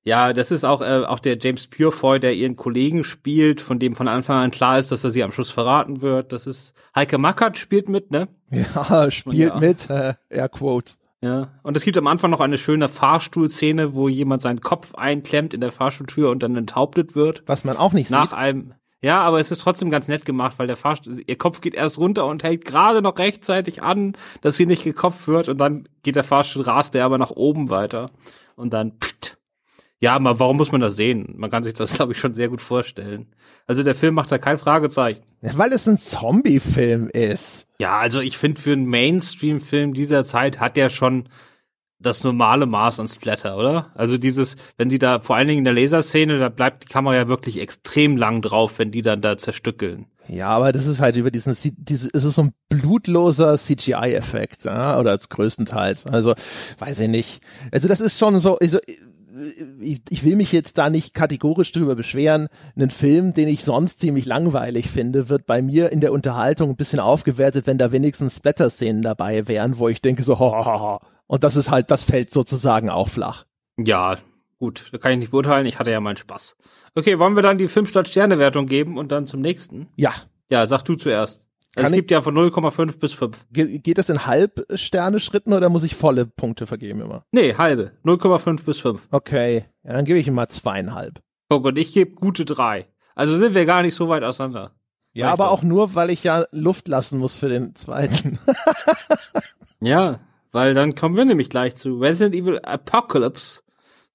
ja, das ist auch äh, auch der James Purefoy, der ihren Kollegen spielt, von dem von Anfang an klar ist, dass er sie am Schluss verraten wird. Das ist Heike Mackert spielt mit, ne? Ja, spielt ja. mit, äh, Air Quotes. Ja, und es gibt am Anfang noch eine schöne Fahrstuhlszene, wo jemand seinen Kopf einklemmt in der Fahrstuhltür und dann enthauptet wird. Was man auch nicht nach sieht. Nach einem, ja, aber es ist trotzdem ganz nett gemacht, weil der Fahrstuhl, ihr Kopf geht erst runter und hält gerade noch rechtzeitig an, dass sie nicht gekopft wird und dann geht der Fahrstuhl, rast der aber nach oben weiter und dann pft, ja, aber warum muss man das sehen? Man kann sich das, glaube ich, schon sehr gut vorstellen. Also der Film macht da kein Fragezeichen. Ja, weil es ein Zombie-Film ist. Ja, also ich finde, für einen Mainstream-Film dieser Zeit hat der schon das normale Maß an Splatter, oder? Also dieses, wenn die da, vor allen Dingen in der Laserszene, da bleibt die Kamera ja wirklich extrem lang drauf, wenn die dann da zerstückeln. Ja, aber das ist halt über diesen, dieses, es ist so ein blutloser CGI-Effekt, ja, oder als größtenteils. Also, weiß ich nicht. Also das ist schon so, also, ich, ich will mich jetzt da nicht kategorisch drüber beschweren. Einen Film, den ich sonst ziemlich langweilig finde, wird bei mir in der Unterhaltung ein bisschen aufgewertet, wenn da wenigstens Splatter-Szenen dabei wären, wo ich denke so, ho, ho, ho. Und das ist halt, das fällt sozusagen auch flach. Ja, gut, da kann ich nicht beurteilen, ich hatte ja meinen Spaß. Okay, wollen wir dann die Filmstadt-Sterne-Wertung geben und dann zum nächsten? Ja. Ja, sag du zuerst. Also es gibt ja von 0,5 bis 5. Ge geht das in Halbsterne-Schritten oder muss ich volle Punkte vergeben immer? Nee, halbe. 0,5 bis 5. Okay. Ja, dann gebe ich ihm mal zweieinhalb. Oh Gott, ich gebe gute drei. Also sind wir gar nicht so weit auseinander. Ja, aber auch nur, weil ich ja Luft lassen muss für den zweiten. ja, weil dann kommen wir nämlich gleich zu Resident Evil Apocalypse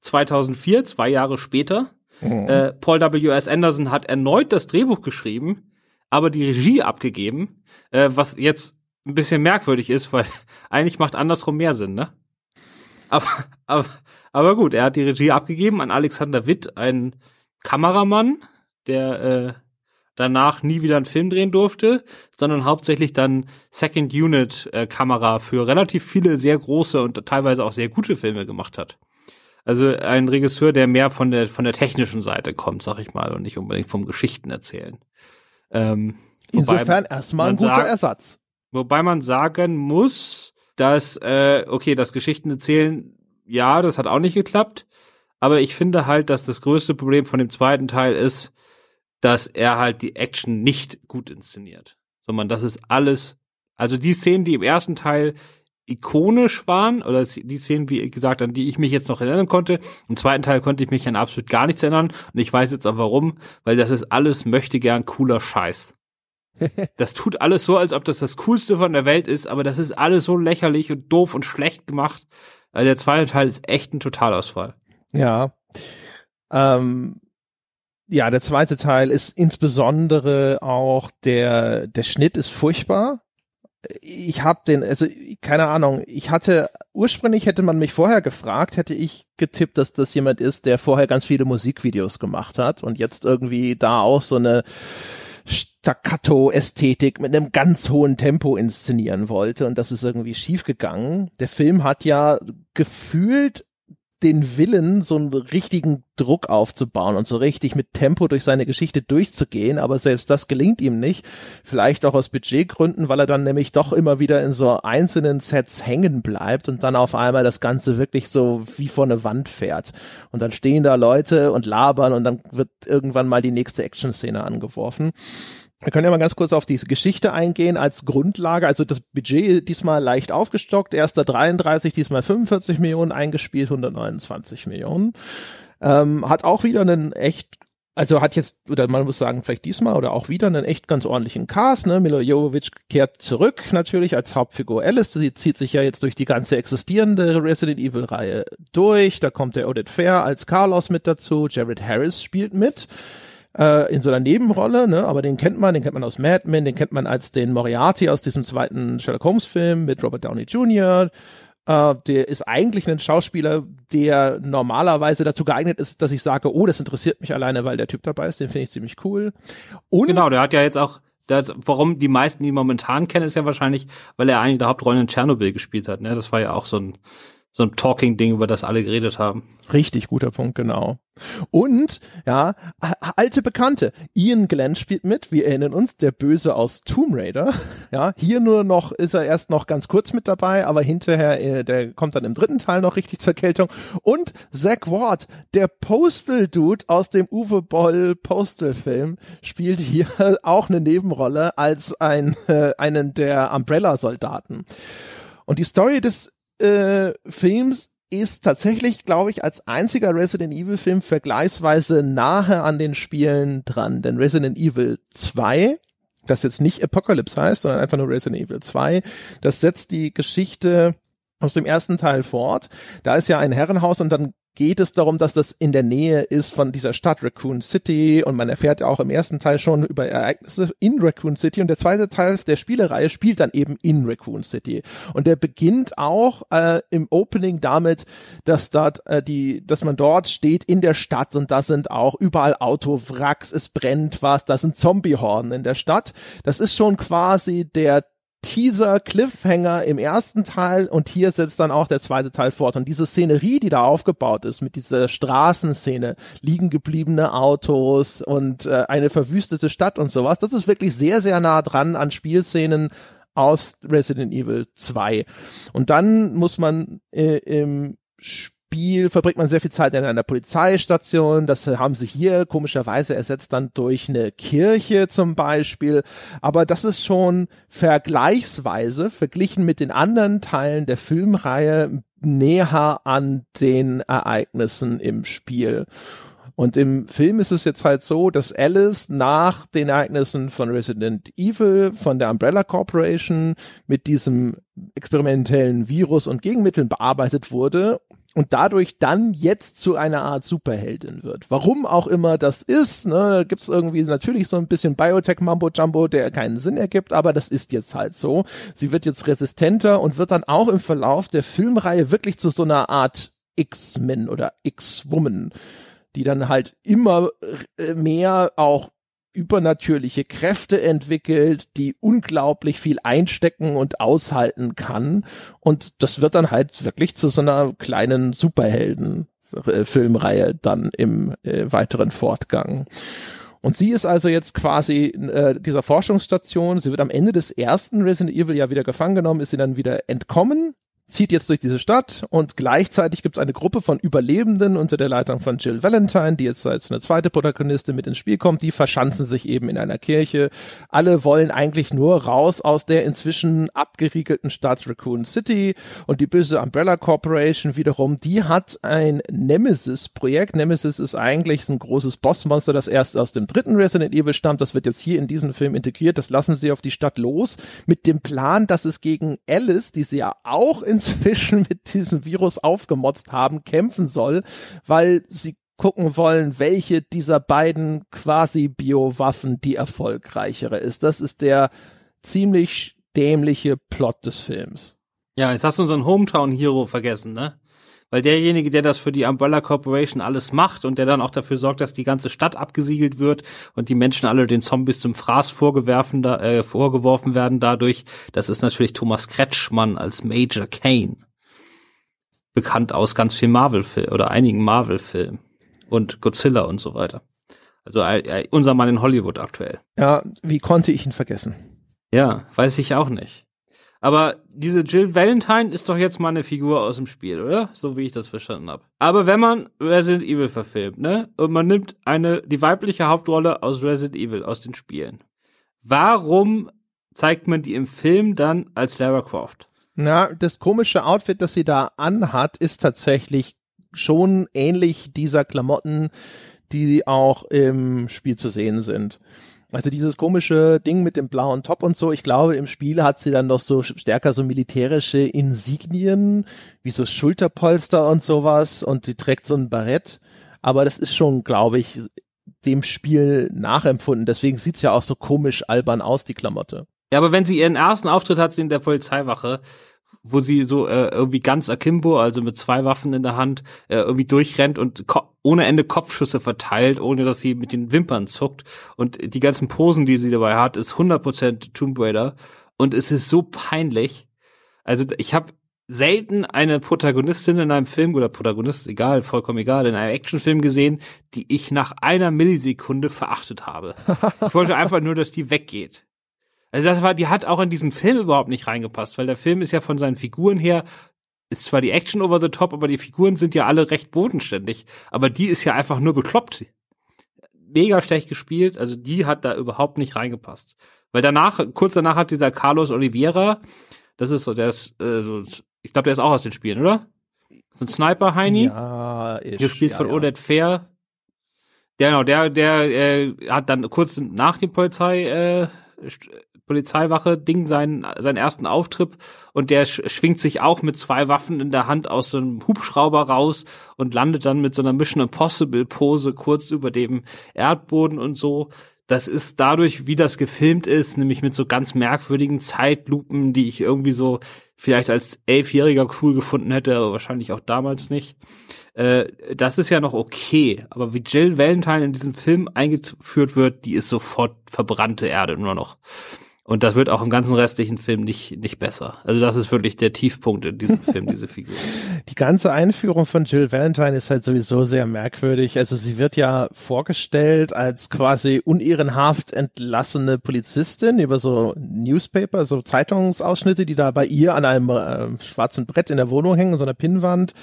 2004, zwei Jahre später. Mhm. Äh, Paul W. S. Anderson hat erneut das Drehbuch geschrieben aber die Regie abgegeben, äh, was jetzt ein bisschen merkwürdig ist, weil eigentlich macht andersrum mehr Sinn, ne? Aber, aber, aber gut, er hat die Regie abgegeben an Alexander Witt, einen Kameramann, der äh, danach nie wieder einen Film drehen durfte, sondern hauptsächlich dann Second Unit äh, Kamera für relativ viele sehr große und teilweise auch sehr gute Filme gemacht hat. Also ein Regisseur, der mehr von der von der technischen Seite kommt, sag ich mal, und nicht unbedingt vom Geschichten erzählen. Ähm, Insofern erstmal ein guter sagt, Ersatz. Wobei man sagen muss, dass, äh, okay, das Geschichten erzählen, ja, das hat auch nicht geklappt. Aber ich finde halt, dass das größte Problem von dem zweiten Teil ist, dass er halt die Action nicht gut inszeniert. Sondern das ist alles, also die Szenen, die im ersten Teil ikonisch waren, oder die Szenen, wie gesagt, an die ich mich jetzt noch erinnern konnte. Im zweiten Teil konnte ich mich an absolut gar nichts erinnern. Und ich weiß jetzt auch warum, weil das ist alles möchte gern cooler Scheiß. Das tut alles so, als ob das das Coolste von der Welt ist, aber das ist alles so lächerlich und doof und schlecht gemacht. Also der zweite Teil ist echt ein Totalausfall. Ja. Ähm, ja, der zweite Teil ist insbesondere auch der, der Schnitt ist furchtbar ich habe den, also keine Ahnung, ich hatte, ursprünglich hätte man mich vorher gefragt, hätte ich getippt, dass das jemand ist, der vorher ganz viele Musikvideos gemacht hat und jetzt irgendwie da auch so eine Staccato-Ästhetik mit einem ganz hohen Tempo inszenieren wollte und das ist irgendwie schiefgegangen. Der Film hat ja gefühlt den Willen, so einen richtigen Druck aufzubauen und so richtig mit Tempo durch seine Geschichte durchzugehen, aber selbst das gelingt ihm nicht. Vielleicht auch aus Budgetgründen, weil er dann nämlich doch immer wieder in so einzelnen Sets hängen bleibt und dann auf einmal das Ganze wirklich so wie vor eine Wand fährt. Und dann stehen da Leute und labern und dann wird irgendwann mal die nächste Action-Szene angeworfen. Wir können ja mal ganz kurz auf diese Geschichte eingehen als Grundlage. Also das Budget diesmal leicht aufgestockt. Erster 33, diesmal 45 Millionen eingespielt, 129 Millionen. Ähm, hat auch wieder einen echt also hat jetzt, oder man muss sagen, vielleicht diesmal oder auch wieder einen echt ganz ordentlichen Cast, ne? Milo Jovovich kehrt zurück natürlich als Hauptfigur Alice, die zieht sich ja jetzt durch die ganze existierende Resident Evil Reihe durch, da kommt der Odette Fair als Carlos mit dazu, Jared Harris spielt mit, äh, in so einer Nebenrolle, ne? aber den kennt man, den kennt man aus Mad Men, den kennt man als den Moriarty aus diesem zweiten Sherlock Holmes Film mit Robert Downey Jr., Uh, der ist eigentlich ein Schauspieler, der normalerweise dazu geeignet ist, dass ich sage, oh, das interessiert mich alleine, weil der Typ dabei ist, den finde ich ziemlich cool. Und genau, der hat ja jetzt auch, der, warum die meisten ihn momentan kennen, ist ja wahrscheinlich, weil er eine der Hauptrollen in Tschernobyl gespielt hat. Ne? Das war ja auch so ein so ein Talking-Ding, über das alle geredet haben. Richtig guter Punkt, genau. Und, ja, alte Bekannte. Ian Glenn spielt mit, wir erinnern uns, der Böse aus Tomb Raider. Ja, hier nur noch, ist er erst noch ganz kurz mit dabei, aber hinterher, äh, der kommt dann im dritten Teil noch richtig zur Geltung. Und Zach Ward, der Postal-Dude aus dem Uwe Boll Postal-Film, spielt hier auch eine Nebenrolle als ein, äh, einen der Umbrella-Soldaten. Und die Story des äh, Films ist tatsächlich, glaube ich, als einziger Resident Evil Film vergleichsweise nahe an den Spielen dran. Denn Resident Evil 2, das jetzt nicht Apocalypse heißt, sondern einfach nur Resident Evil 2, das setzt die Geschichte aus dem ersten Teil fort. Da ist ja ein Herrenhaus und dann geht es darum, dass das in der Nähe ist von dieser Stadt Raccoon City. Und man erfährt ja auch im ersten Teil schon über Ereignisse in Raccoon City. Und der zweite Teil der Spielereihe spielt dann eben in Raccoon City. Und der beginnt auch äh, im Opening damit, dass dort äh, die, dass man dort steht in der Stadt. Und da sind auch überall Autowracks, es brennt was, da sind Zombiehorden in der Stadt. Das ist schon quasi der Teaser, Cliffhanger im ersten Teil und hier setzt dann auch der zweite Teil fort. Und diese Szenerie, die da aufgebaut ist, mit dieser Straßenszene, liegen gebliebene Autos und äh, eine verwüstete Stadt und sowas, das ist wirklich sehr, sehr nah dran an Spielszenen aus Resident Evil 2. Und dann muss man äh, im Spiel Spiel verbringt man sehr viel Zeit in einer Polizeistation. Das haben sie hier komischerweise ersetzt dann durch eine Kirche zum Beispiel. Aber das ist schon vergleichsweise verglichen mit den anderen Teilen der Filmreihe näher an den Ereignissen im Spiel. Und im Film ist es jetzt halt so, dass Alice nach den Ereignissen von Resident Evil von der Umbrella Corporation mit diesem experimentellen Virus und Gegenmitteln bearbeitet wurde und dadurch dann jetzt zu einer Art Superheldin wird. Warum auch immer das ist, ne, gibt es irgendwie natürlich so ein bisschen Biotech-Mambo-Jumbo, der keinen Sinn ergibt, aber das ist jetzt halt so. Sie wird jetzt resistenter und wird dann auch im Verlauf der Filmreihe wirklich zu so einer Art X-Men oder X-Woman, die dann halt immer äh, mehr auch übernatürliche Kräfte entwickelt, die unglaublich viel einstecken und aushalten kann. Und das wird dann halt wirklich zu so einer kleinen Superhelden-Filmreihe dann im äh, weiteren Fortgang. Und sie ist also jetzt quasi äh, dieser Forschungsstation. Sie wird am Ende des ersten Resident Evil ja wieder gefangen genommen, ist sie dann wieder entkommen zieht jetzt durch diese Stadt und gleichzeitig gibt es eine Gruppe von Überlebenden unter der Leitung von Jill Valentine, die jetzt als eine zweite Protagonistin mit ins Spiel kommt. Die verschanzen sich eben in einer Kirche. Alle wollen eigentlich nur raus aus der inzwischen abgeriegelten Stadt Raccoon City und die böse Umbrella Corporation wiederum, die hat ein Nemesis-Projekt. Nemesis ist eigentlich ein großes Bossmonster, das erst aus dem dritten Resident Evil stammt. Das wird jetzt hier in diesen Film integriert. Das lassen sie auf die Stadt los mit dem Plan, dass es gegen Alice, die sie ja auch in inzwischen mit diesem Virus aufgemotzt haben, kämpfen soll, weil sie gucken wollen, welche dieser beiden quasi Biowaffen die erfolgreichere ist. Das ist der ziemlich dämliche Plot des Films. Ja, jetzt hast du unseren Hometown Hero vergessen, ne? Weil derjenige, der das für die Umbrella Corporation alles macht und der dann auch dafür sorgt, dass die ganze Stadt abgesiegelt wird und die Menschen alle den Zombies zum Fraß vorgeworfen, äh, vorgeworfen werden dadurch, das ist natürlich Thomas Kretschmann als Major Kane. Bekannt aus ganz viel Marvel-Film oder einigen Marvel-Filmen und Godzilla und so weiter. Also äh, unser Mann in Hollywood aktuell. Ja, wie konnte ich ihn vergessen? Ja, weiß ich auch nicht. Aber diese Jill Valentine ist doch jetzt mal eine Figur aus dem Spiel, oder? So wie ich das verstanden habe. Aber wenn man Resident Evil verfilmt, ne? Und man nimmt eine, die weibliche Hauptrolle aus Resident Evil, aus den Spielen. warum zeigt man die im Film dann als Lara Croft? Na, das komische Outfit, das sie da anhat, ist tatsächlich schon ähnlich dieser Klamotten, die auch im Spiel zu sehen sind. Also dieses komische Ding mit dem blauen Top und so, ich glaube, im Spiel hat sie dann noch so stärker so militärische Insignien, wie so Schulterpolster und sowas und sie trägt so ein Barett. Aber das ist schon, glaube ich, dem Spiel nachempfunden. Deswegen sieht's ja auch so komisch albern aus, die Klamotte. Ja, aber wenn sie ihren ersten Auftritt hat sie in der Polizeiwache, wo sie so äh, irgendwie ganz akimbo, also mit zwei Waffen in der Hand, äh, irgendwie durchrennt und ohne Ende Kopfschüsse verteilt, ohne dass sie mit den Wimpern zuckt. Und die ganzen Posen, die sie dabei hat, ist 100% Tomb Raider. Und es ist so peinlich. Also ich habe selten eine Protagonistin in einem Film oder Protagonist, egal, vollkommen egal, in einem Actionfilm gesehen, die ich nach einer Millisekunde verachtet habe. Ich wollte einfach nur, dass die weggeht. Also das war, die hat auch in diesen Film überhaupt nicht reingepasst, weil der Film ist ja von seinen Figuren her ist zwar die Action over the top, aber die Figuren sind ja alle recht bodenständig. Aber die ist ja einfach nur bekloppt. Mega schlecht gespielt, also die hat da überhaupt nicht reingepasst. Weil danach, kurz danach hat dieser Carlos Oliveira, das ist so, der ist, äh, so, ich glaube, der ist auch aus den Spielen, oder? So ein Sniper, Heini. Ja, ist, Gespielt ja, von ja. Odette Fair. Der, genau, der, der äh, hat dann kurz nach dem Polizei, äh, Polizeiwache Ding seinen, seinen ersten Auftritt und der sch schwingt sich auch mit zwei Waffen in der Hand aus so einem Hubschrauber raus und landet dann mit so einer Mission Impossible Pose kurz über dem Erdboden und so. Das ist dadurch, wie das gefilmt ist, nämlich mit so ganz merkwürdigen Zeitlupen, die ich irgendwie so vielleicht als Elfjähriger cool gefunden hätte, aber wahrscheinlich auch damals nicht. Äh, das ist ja noch okay, aber wie Jill Valentine in diesem Film eingeführt wird, die ist sofort verbrannte Erde nur noch. Und das wird auch im ganzen restlichen Film nicht, nicht besser. Also das ist wirklich der Tiefpunkt in diesem Film, diese Figur. Die ganze Einführung von Jill Valentine ist halt sowieso sehr merkwürdig. Also sie wird ja vorgestellt als quasi unehrenhaft entlassene Polizistin über so Newspaper, so Zeitungsausschnitte, die da bei ihr an einem äh, schwarzen Brett in der Wohnung hängen, so einer Pinnwand.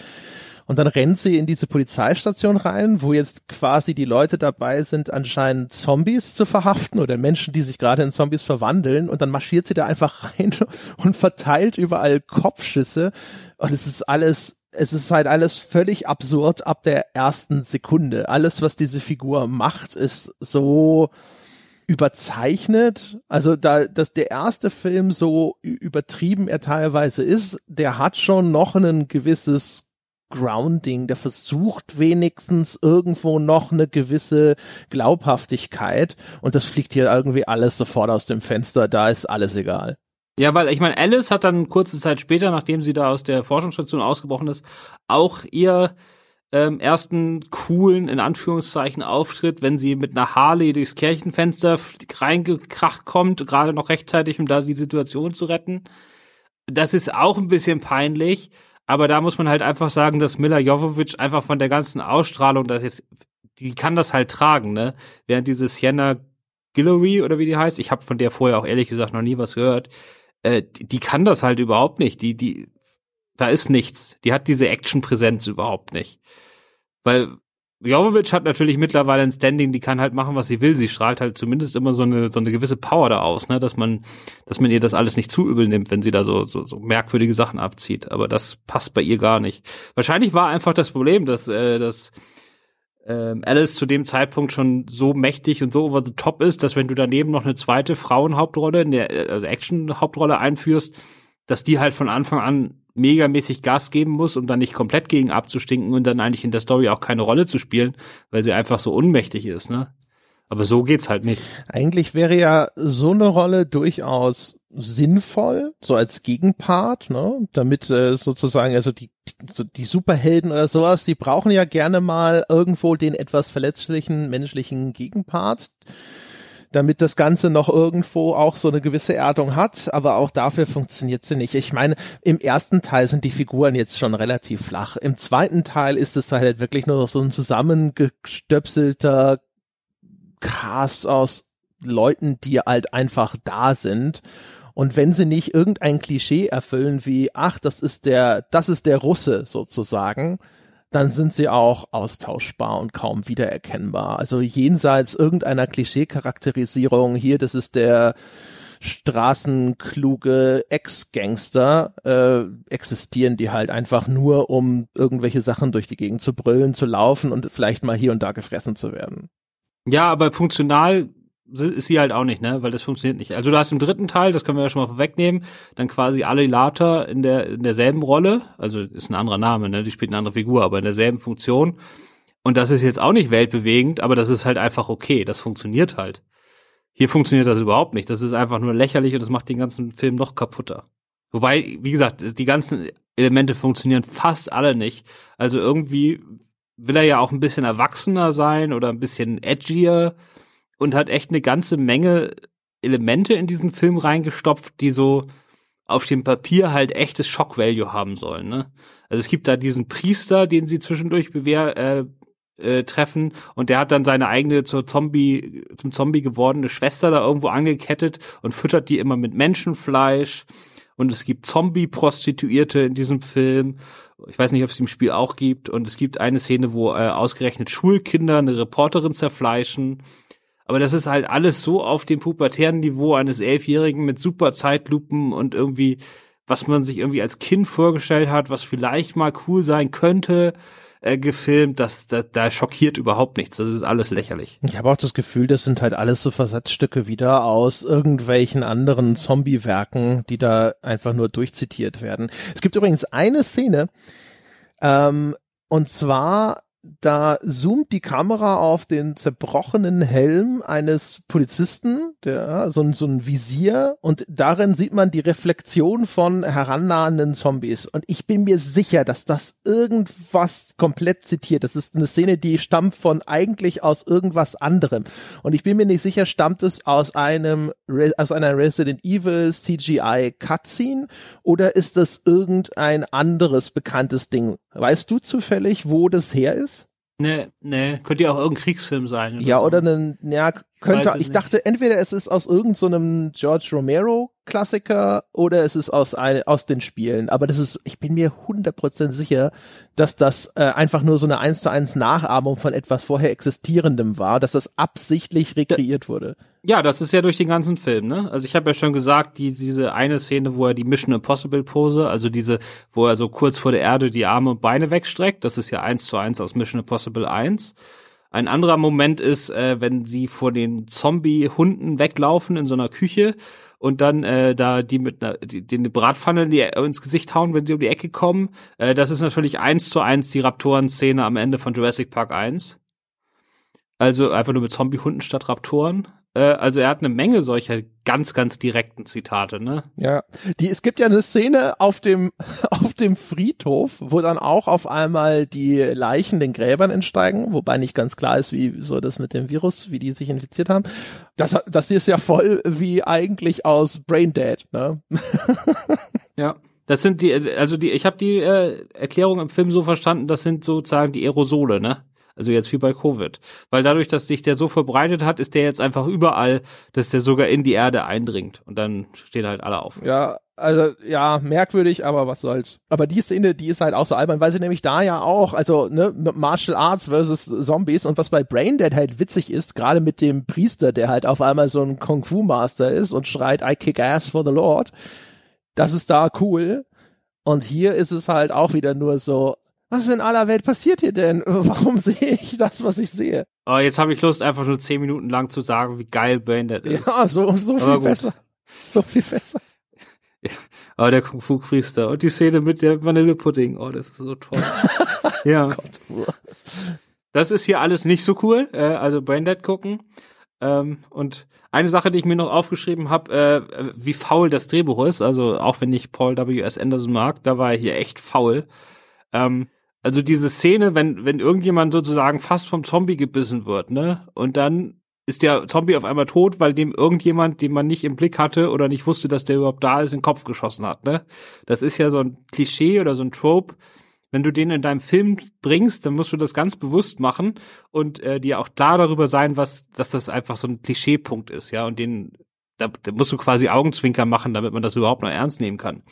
Und dann rennt sie in diese Polizeistation rein, wo jetzt quasi die Leute dabei sind, anscheinend Zombies zu verhaften oder Menschen, die sich gerade in Zombies verwandeln. Und dann marschiert sie da einfach rein und verteilt überall Kopfschüsse. Und es ist alles es ist halt alles völlig absurd ab der ersten Sekunde. Alles, was diese Figur macht, ist so überzeichnet. Also da, dass der erste Film so übertrieben er teilweise ist, der hat schon noch ein gewisses Grounding, der versucht wenigstens irgendwo noch eine gewisse Glaubhaftigkeit und das fliegt hier irgendwie alles sofort aus dem Fenster, da ist alles egal. Ja, weil ich meine, Alice hat dann kurze Zeit später, nachdem sie da aus der Forschungsstation ausgebrochen ist, auch ihr ähm, ersten coolen, in Anführungszeichen, Auftritt, wenn sie mit einer Harley durchs Kirchenfenster reingekracht kommt, gerade noch rechtzeitig, um da die Situation zu retten. Das ist auch ein bisschen peinlich, aber da muss man halt einfach sagen, dass Mila Jovovich einfach von der ganzen Ausstrahlung, das ist, die kann das halt tragen, ne? Während diese Sienna Guillory oder wie die heißt, ich habe von der vorher auch ehrlich gesagt noch nie was gehört, äh, die, die kann das halt überhaupt nicht. Die, die, da ist nichts. Die hat diese Action-Präsenz überhaupt nicht. Weil Jovovic hat natürlich mittlerweile ein Standing, die kann halt machen, was sie will. Sie strahlt halt zumindest immer so eine, so eine gewisse Power da aus, ne, dass man, dass man ihr das alles nicht zu übel nimmt, wenn sie da so, so, so merkwürdige Sachen abzieht. Aber das passt bei ihr gar nicht. Wahrscheinlich war einfach das Problem, dass, äh, dass ähm, Alice zu dem Zeitpunkt schon so mächtig und so over the top ist, dass wenn du daneben noch eine zweite Frauenhauptrolle, eine äh, Action-Hauptrolle einführst, dass die halt von Anfang an megamäßig Gas geben muss, um dann nicht komplett gegen abzustinken und dann eigentlich in der Story auch keine Rolle zu spielen, weil sie einfach so unmächtig ist, ne? Aber so geht's halt nicht. Eigentlich wäre ja so eine Rolle durchaus sinnvoll, so als Gegenpart, ne? Damit äh, sozusagen, also die, die Superhelden oder sowas, die brauchen ja gerne mal irgendwo den etwas verletzlichen menschlichen Gegenpart damit das Ganze noch irgendwo auch so eine gewisse Erdung hat, aber auch dafür funktioniert sie nicht. Ich meine, im ersten Teil sind die Figuren jetzt schon relativ flach. Im zweiten Teil ist es halt wirklich nur noch so ein zusammengestöpselter Cast aus Leuten, die halt einfach da sind. Und wenn sie nicht irgendein Klischee erfüllen wie, ach, das ist der, das ist der Russe sozusagen, dann sind sie auch austauschbar und kaum wiedererkennbar. Also jenseits irgendeiner Klischee-Charakterisierung, hier, das ist der straßenkluge Ex-Gangster, äh, existieren die halt einfach nur, um irgendwelche Sachen durch die Gegend zu brüllen, zu laufen und vielleicht mal hier und da gefressen zu werden. Ja, aber funktional ist sie halt auch nicht, ne? Weil das funktioniert nicht. Also du hast im dritten Teil, das können wir ja schon mal vorwegnehmen, dann quasi alle Later in der in derselben Rolle, also ist ein anderer Name, ne? Die spielt eine andere Figur, aber in derselben Funktion. Und das ist jetzt auch nicht weltbewegend, aber das ist halt einfach okay. Das funktioniert halt. Hier funktioniert das überhaupt nicht. Das ist einfach nur lächerlich und das macht den ganzen Film noch kaputter. Wobei, wie gesagt, die ganzen Elemente funktionieren fast alle nicht. Also irgendwie will er ja auch ein bisschen erwachsener sein oder ein bisschen edgier und hat echt eine ganze Menge Elemente in diesen Film reingestopft, die so auf dem Papier halt echtes Shock-Value haben sollen. Ne? Also es gibt da diesen Priester, den sie zwischendurch bewehr, äh, äh, treffen und der hat dann seine eigene zur Zombie zum Zombie gewordene Schwester da irgendwo angekettet und füttert die immer mit Menschenfleisch und es gibt Zombie-Prostituierte in diesem Film. Ich weiß nicht, ob es im Spiel auch gibt. Und es gibt eine Szene, wo äh, ausgerechnet Schulkinder eine Reporterin zerfleischen. Aber das ist halt alles so auf dem pubertären Niveau eines Elfjährigen mit super Zeitlupen und irgendwie, was man sich irgendwie als Kind vorgestellt hat, was vielleicht mal cool sein könnte, äh, gefilmt. Das, da, da schockiert überhaupt nichts. Das ist alles lächerlich. Ich habe auch das Gefühl, das sind halt alles so Versatzstücke wieder aus irgendwelchen anderen Zombie-Werken, die da einfach nur durchzitiert werden. Es gibt übrigens eine Szene, ähm, und zwar da zoomt die Kamera auf den zerbrochenen Helm eines Polizisten, der so ein, so ein Visier und darin sieht man die Reflexion von herannahenden Zombies und ich bin mir sicher, dass das irgendwas komplett zitiert. Das ist eine Szene, die stammt von eigentlich aus irgendwas anderem und ich bin mir nicht sicher, stammt es aus einem aus einer Resident Evil CGI Cutscene oder ist das irgendein anderes bekanntes Ding? Weißt du zufällig, wo das her ist? Nee, nee, könnte ja auch irgendein Kriegsfilm sein. Oder ja, so. oder ein, ja, könnte, ich, ich dachte, entweder es ist aus irgendeinem so George Romero Klassiker oder es ist aus, ein, aus den Spielen. Aber das ist, ich bin mir 100% sicher, dass das äh, einfach nur so eine 1 zu 1 Nachahmung von etwas vorher existierendem war, dass das absichtlich rekreiert wurde. Ja, das ist ja durch den ganzen Film, ne? Also ich habe ja schon gesagt, die, diese eine Szene, wo er die Mission Impossible Pose, also diese, wo er so kurz vor der Erde die Arme und Beine wegstreckt, das ist ja 1 zu 1 aus Mission Impossible 1. Ein anderer Moment ist, äh, wenn sie vor den Zombie-Hunden weglaufen in so einer Küche und dann äh, da die mit einer, die, die eine Bratpfanne die, ins Gesicht hauen, wenn sie um die Ecke kommen. Äh, das ist natürlich eins zu eins die Raptoren-Szene am Ende von Jurassic Park 1. Also einfach nur mit Zombie-Hunden statt Raptoren. Äh, also er hat eine Menge solcher ganz, ganz direkten Zitate, ne? Ja. Die, es gibt ja eine Szene auf dem, auf dem Friedhof, wo dann auch auf einmal die Leichen den Gräbern entsteigen, wobei nicht ganz klar ist, wie so das mit dem Virus, wie die sich infiziert haben. Das, das ist ja voll wie eigentlich aus Braindead, ne? ja. Das sind die, also die, ich habe die äh, Erklärung im Film so verstanden, das sind sozusagen die Aerosole, ne? Also jetzt wie bei Covid. Weil dadurch, dass sich der so verbreitet hat, ist der jetzt einfach überall, dass der sogar in die Erde eindringt. Und dann stehen halt alle auf. Ja, also ja, merkwürdig, aber was soll's. Aber die Szene, die ist halt auch so albern, weil sie nämlich da ja auch, also ne, Martial Arts versus Zombies und was bei Braindead halt witzig ist, gerade mit dem Priester, der halt auf einmal so ein Kung Fu Master ist und schreit I kick ass for the Lord. Das ist da cool. Und hier ist es halt auch wieder nur so, was in aller Welt passiert hier denn? Warum sehe ich das, was ich sehe? Oh, jetzt habe ich Lust, einfach nur zehn Minuten lang zu sagen, wie geil Bandit ist. Ja, so, so viel besser. So viel besser. Aber der Kung Fu Priester und die Szene mit der Vanillepudding, oh, das ist so toll. ja. Oh das ist hier alles nicht so cool, äh, also Braindead gucken. Ähm, und eine Sache, die ich mir noch aufgeschrieben habe, äh, wie faul das Drehbuch ist, also auch wenn ich Paul W.S. Anderson mag, da war er hier echt faul. Ähm, also diese Szene, wenn, wenn irgendjemand sozusagen fast vom Zombie gebissen wird, ne? Und dann ist der Zombie auf einmal tot, weil dem irgendjemand, den man nicht im Blick hatte oder nicht wusste, dass der überhaupt da ist, in den Kopf geschossen hat, ne? Das ist ja so ein Klischee oder so ein Trope. Wenn du den in deinem Film bringst, dann musst du das ganz bewusst machen und äh, dir auch klar darüber sein, was, dass das einfach so ein Klischeepunkt ist, ja, und den, da, da musst du quasi Augenzwinker machen, damit man das überhaupt noch ernst nehmen kann.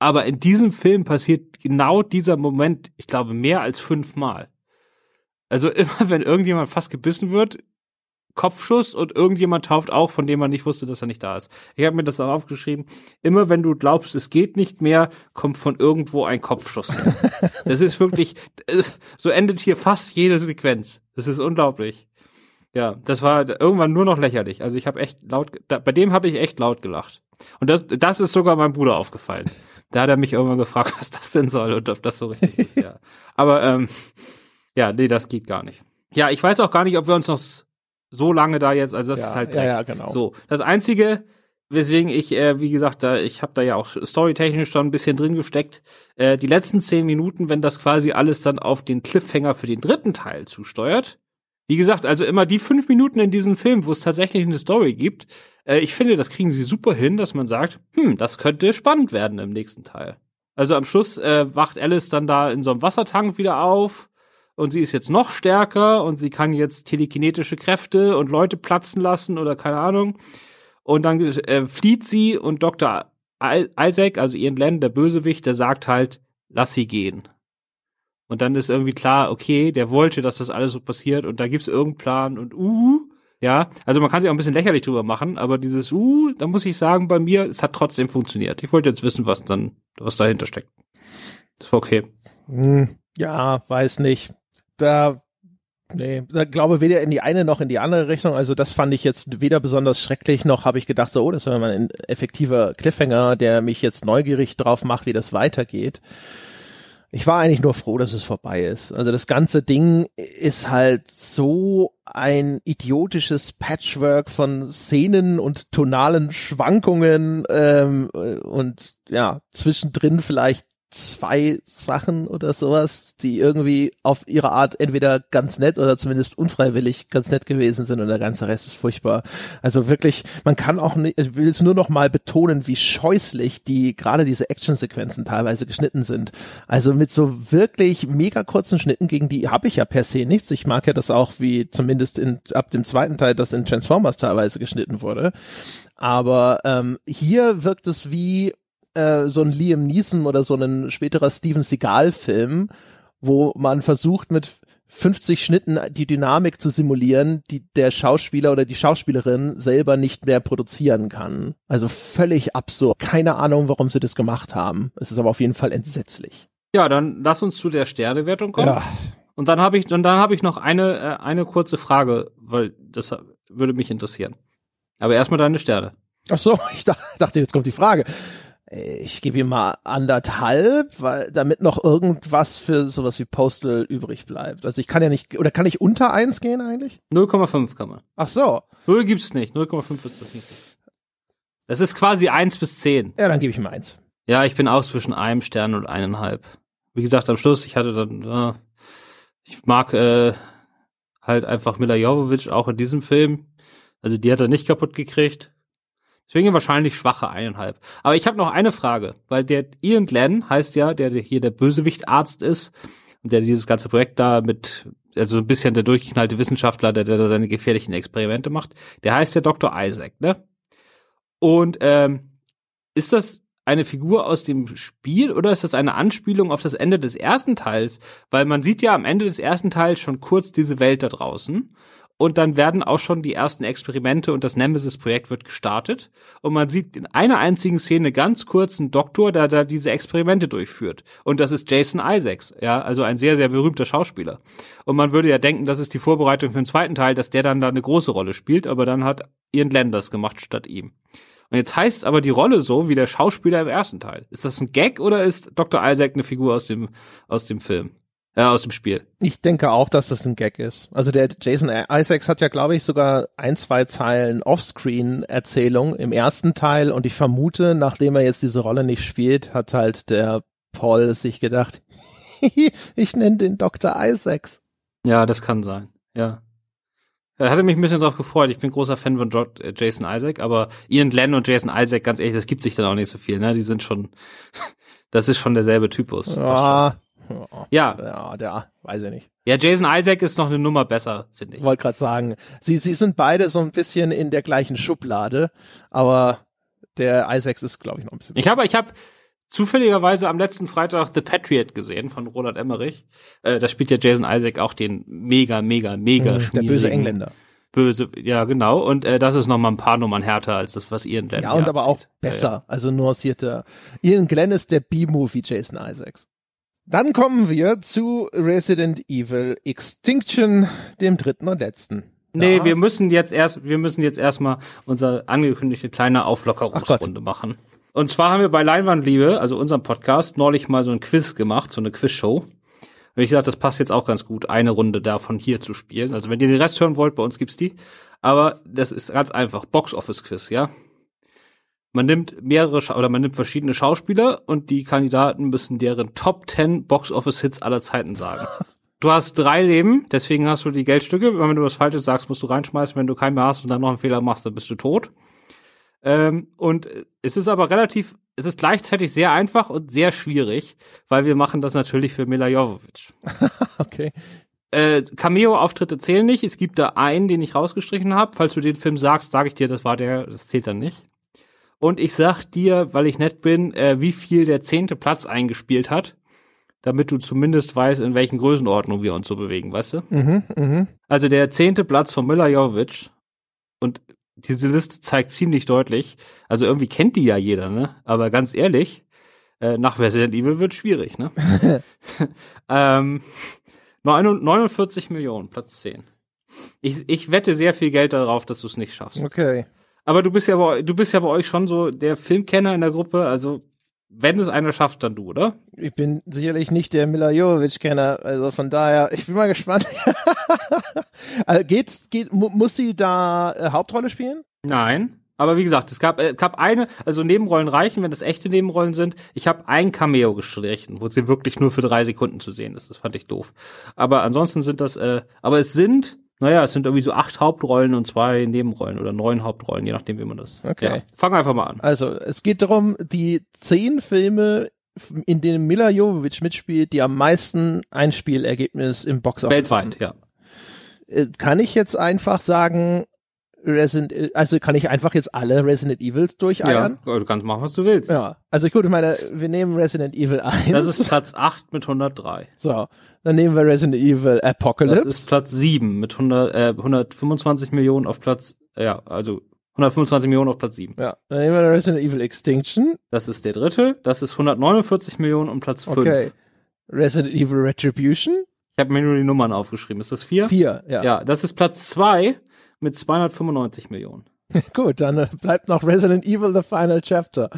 Aber in diesem Film passiert genau dieser Moment, ich glaube, mehr als fünfmal. Also immer, wenn irgendjemand fast gebissen wird, Kopfschuss und irgendjemand tauft auf, von dem man nicht wusste, dass er nicht da ist. Ich habe mir das auch aufgeschrieben. Immer wenn du glaubst, es geht nicht mehr, kommt von irgendwo ein Kopfschuss. das ist wirklich, so endet hier fast jede Sequenz. Das ist unglaublich. Ja, das war irgendwann nur noch lächerlich. Also ich habe echt laut, bei dem habe ich echt laut gelacht. Und das, das ist sogar meinem Bruder aufgefallen. Da hat er mich irgendwann gefragt, was das denn soll und ob das so richtig ist. Ja. Aber ähm, ja, nee, das geht gar nicht. Ja, ich weiß auch gar nicht, ob wir uns noch so lange da jetzt, also das ja, ist halt ja, ja, genau. so. Das einzige, weswegen ich, äh, wie gesagt, da ich habe da ja auch storytechnisch schon ein bisschen drin gesteckt. Äh, die letzten zehn Minuten, wenn das quasi alles dann auf den Cliffhanger für den dritten Teil zusteuert. Wie gesagt, also immer die fünf Minuten in diesem Film, wo es tatsächlich eine Story gibt. Äh, ich finde, das kriegen sie super hin, dass man sagt, hm, das könnte spannend werden im nächsten Teil. Also am Schluss äh, wacht Alice dann da in so einem Wassertank wieder auf und sie ist jetzt noch stärker und sie kann jetzt telekinetische Kräfte und Leute platzen lassen oder keine Ahnung. Und dann äh, flieht sie und Dr. Isaac, also Ian Len, der Bösewicht, der sagt halt, lass sie gehen. Und dann ist irgendwie klar, okay, der wollte, dass das alles so passiert und da gibt's irgendeinen Plan und uh, ja, also man kann sich auch ein bisschen lächerlich drüber machen, aber dieses uh, da muss ich sagen, bei mir, es hat trotzdem funktioniert. Ich wollte jetzt wissen, was dann, was dahinter steckt. Das war okay. Hm, ja, weiß nicht da Nee, da glaube weder in die eine noch in die andere Richtung. Also das fand ich jetzt weder besonders schrecklich, noch habe ich gedacht, so, oh, das wäre mal ein effektiver Cliffhanger, der mich jetzt neugierig drauf macht, wie das weitergeht. Ich war eigentlich nur froh, dass es vorbei ist. Also das ganze Ding ist halt so ein idiotisches Patchwork von Szenen und tonalen Schwankungen ähm, und ja, zwischendrin vielleicht zwei Sachen oder sowas, die irgendwie auf ihre Art entweder ganz nett oder zumindest unfreiwillig ganz nett gewesen sind und der ganze Rest ist furchtbar. Also wirklich, man kann auch nicht, ich will es nur noch mal betonen, wie scheußlich die, gerade diese Actionsequenzen teilweise geschnitten sind. Also mit so wirklich mega kurzen Schnitten, gegen die habe ich ja per se nichts. Ich mag ja das auch, wie zumindest in, ab dem zweiten Teil, das in Transformers teilweise geschnitten wurde. Aber ähm, hier wirkt es wie äh, so ein Liam Neeson oder so ein späterer Steven Seagal-Film, wo man versucht mit 50 Schnitten die Dynamik zu simulieren, die der Schauspieler oder die Schauspielerin selber nicht mehr produzieren kann. Also völlig absurd. Keine Ahnung, warum sie das gemacht haben. Es ist aber auf jeden Fall entsetzlich. Ja, dann lass uns zu der Sternewertung kommen. Ja. Und dann habe ich, und dann habe ich noch eine, äh, eine kurze Frage, weil das würde mich interessieren. Aber erstmal deine Sterne. Ach so, ich dachte, jetzt kommt die Frage ich gebe ihm mal anderthalb, weil damit noch irgendwas für sowas wie Postal übrig bleibt. Also ich kann ja nicht, oder kann ich unter eins gehen eigentlich? 0,5 kann man. Ach so. 0 gibt's nicht, 0,5 ist das nicht. Das ist quasi eins bis zehn. Ja, dann gebe ich ihm eins. Ja, ich bin auch zwischen einem Stern und eineinhalb. Wie gesagt, am Schluss, ich hatte dann, äh, ich mag äh, halt einfach Mila Jovovich auch in diesem Film. Also die hat er nicht kaputt gekriegt. Deswegen wahrscheinlich schwache eineinhalb. Aber ich habe noch eine Frage, weil der Ian Glenn heißt ja, der hier der Bösewichtarzt ist und der dieses ganze Projekt da mit, also ein bisschen der durchgeknallte Wissenschaftler, der, der da seine gefährlichen Experimente macht, der heißt ja Dr. Isaac, ne? Und ähm, ist das eine Figur aus dem Spiel oder ist das eine Anspielung auf das Ende des ersten Teils? Weil man sieht ja am Ende des ersten Teils schon kurz diese Welt da draußen und dann werden auch schon die ersten Experimente und das Nemesis-Projekt wird gestartet. Und man sieht in einer einzigen Szene ganz kurz einen Doktor, der da diese Experimente durchführt. Und das ist Jason Isaacs, ja, also ein sehr, sehr berühmter Schauspieler. Und man würde ja denken, das ist die Vorbereitung für den zweiten Teil, dass der dann da eine große Rolle spielt, aber dann hat Ian Landers gemacht statt ihm. Und jetzt heißt aber die Rolle so wie der Schauspieler im ersten Teil. Ist das ein Gag oder ist Dr. Isaac eine Figur aus dem, aus dem Film? Äh, aus dem Spiel. Ich denke auch, dass das ein Gag ist. Also der Jason Isaacs hat ja, glaube ich, sogar ein, zwei Zeilen Offscreen-Erzählung im ersten Teil und ich vermute, nachdem er jetzt diese Rolle nicht spielt, hat halt der Paul sich gedacht, ich nenne den Dr. Isaacs. Ja, das kann sein. Ja. Er hatte mich ein bisschen drauf gefreut. Ich bin großer Fan von äh, Jason Isaac, aber Ian Glenn und Jason Isaac, ganz ehrlich, das gibt sich dann auch nicht so viel, ne? Die sind schon, das ist schon derselbe Typus. Ja, ja. Ja, der, weiß ich nicht. Ja, Jason Isaac ist noch eine Nummer besser, finde ich. Wollte gerade sagen, sie, sie sind beide so ein bisschen in der gleichen Schublade, aber der Isaacs ist, glaube ich, noch ein bisschen. Ich habe, ich habe zufälligerweise am letzten Freitag The Patriot gesehen von Roland Emmerich. Äh, da spielt ja Jason Isaac auch den mega, mega, mega Mhm, Der böse Engländer. Böse, ja genau. Und äh, das ist noch mal ein paar Nummern härter als das, was Ian Glenn Ja, und aber auch abzieht. besser, also nuancierter. Ian Glenn ist der B-Movie Jason Isaacs. Dann kommen wir zu Resident Evil Extinction, dem dritten und letzten. Nee, Ja. wir müssen jetzt erst, wir müssen jetzt erstmal unsere angekündigte kleine Auflockerungsrunde machen. Und zwar haben wir bei Leinwandliebe, also unserem Podcast, neulich mal so ein Quiz gemacht, so eine Quizshow. Und ich dachte, das passt jetzt auch ganz gut, eine Runde davon hier zu spielen. Also wenn ihr den Rest hören wollt, bei uns gibt's die. Aber das ist ganz einfach. Box-Office-Quiz, ja. Man nimmt mehrere Scha oder man nimmt verschiedene Schauspieler und die Kandidaten müssen deren Top 10 Box-Office-Hits aller Zeiten sagen. Du hast drei Leben, deswegen hast du die Geldstücke. Wenn du was Falsches sagst, musst du reinschmeißen. Wenn du keinen mehr hast und dann noch einen Fehler machst, dann bist du tot. Ähm, und es ist aber relativ, es ist gleichzeitig sehr einfach und sehr schwierig, weil wir machen das natürlich für Mila Jovovich. Okay. Äh, Cameo-Auftritte zählen nicht. Es gibt da einen, den ich rausgestrichen habe. Falls du den Film sagst, sage ich dir, das war der, das zählt dann nicht. Und ich sag dir, weil ich nett bin, äh, wie viel der zehnte Platz eingespielt hat, damit du zumindest weißt, in welchen Größenordnungen wir uns so bewegen, weißt du? Mhm, mhm. Also der zehnte Platz von Mila Jovic und diese Liste zeigt ziemlich deutlich, also irgendwie kennt die ja jeder, ne? Aber ganz ehrlich, äh, nach Resident Evil wird schwierig, ne? ähm, 49 Millionen, Platz 10. Ich, ich wette sehr viel Geld darauf, dass du es nicht schaffst. Okay. Aber du bist ja bei, du bist ja bei euch schon so der Filmkenner in der Gruppe, also wenn es einer schafft, dann du, oder? Ich bin sicherlich nicht der Mila Jovovich-Kenner, also von daher, ich bin mal gespannt. also geht's, geht, mu muss sie da äh, Hauptrolle spielen? Nein. Aber wie gesagt, es gab, äh, es gab eine, also Nebenrollen reichen, wenn das echte Nebenrollen sind. Ich habe ein Cameo gestrichen, wo sie wirklich nur für drei Sekunden zu sehen ist. Das fand ich doof. Aber ansonsten sind das, äh, aber es sind, naja, es sind irgendwie so acht Hauptrollen und zwei Nebenrollen oder neun Hauptrollen, je nachdem, wie man das. Okay. Ja, fangen wir einfach mal an. Also, es geht darum, die zehn Filme, in denen Mila Jovovich mitspielt, die am meisten Einspielergebnis im Boxoffice haben. Weltweit, ja. Äh, Kann ich jetzt einfach sagen, Resident, also kann ich einfach jetzt alle Resident Evils Ja, durcheiern? du kannst machen, was du willst. Ja. Also gut, ich meine, wir nehmen Resident Evil 1. Das ist Platz 8 mit 103. so. Dann nehmen wir Resident Evil Apocalypse. Das ist Platz 7 mit 100, äh, 125 Millionen auf Platz, äh, ja, also 125 Millionen auf Platz 7. ja. Dann nehmen wir Resident Evil Extinction. Das ist der dritte. Das ist 149 Millionen und Platz 5. Okay. Resident Evil Retribution. Ich habe mir nur die Nummern aufgeschrieben. Ist das vier? Vier, ja. Ja, das ist Platz zwei mit 295 Millionen. Gut, dann äh, bleibt noch Resident Evil The Final Chapter.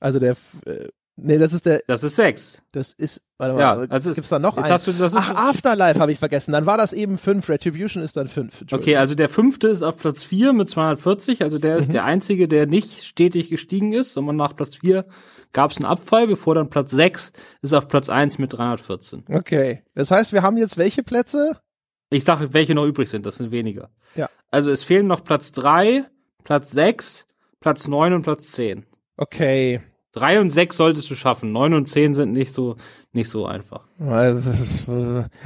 Also der, äh, nee, das ist der, Das ist sechs. das ist, warte mal, Ja, also gibt's da noch einen? hast du, das ist, Ach, Afterlife habe ich vergessen. Dann war das eben fünf. Retribution ist dann fünf. okay, also der fünfte ist auf Platz vier mit 240. Also der ist Mhm. der einzige, der nicht stetig gestiegen ist, sondern nach Platz vier gab es einen Abfall, bevor dann Platz sechs ist auf Platz eins mit 314. Okay. Das heißt, wir haben jetzt welche Plätze? Ich sage, welche noch übrig sind, das sind weniger. Ja. Also es fehlen noch Platz drei, Platz sechs, Platz neun und Platz zehn. Okay. Drei und sechs solltest du schaffen. Neun und zehn sind nicht so, nicht so einfach.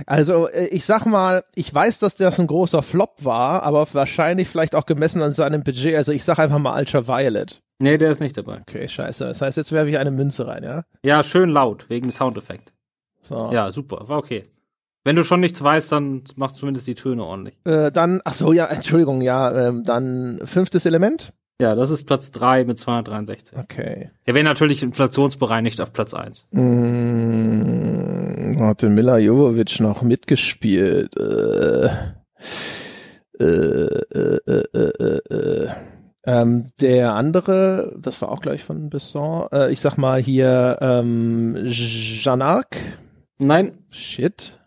Also, äh, ich sag mal, ich weiß, dass das ein großer Flop war, aber wahrscheinlich vielleicht auch gemessen an seinem Budget. Also, ich sag einfach mal Ultraviolet. Nee, der ist nicht dabei. Okay, scheiße. Das heißt, jetzt werfe ich eine Münze rein, ja? Ja, schön laut, wegen Soundeffekt. So. Ja, super, war okay. Wenn du schon nichts weißt, dann machst du zumindest die Töne ordentlich. Äh, dann, ach so, ja, Entschuldigung, ja, ähm, dann fünftes Element. Ja, das ist Platz drei mit 263. Okay. Er wäre natürlich inflationsbereinigt auf Platz eins. Mm, hat den Mila Jovovich noch mitgespielt? Äh, äh, äh, äh, äh, äh. Ähm, der andere, das war auch gleich von Besson, ich sag mal hier, ähm, Jeanne d'Arc. Nein, Shit.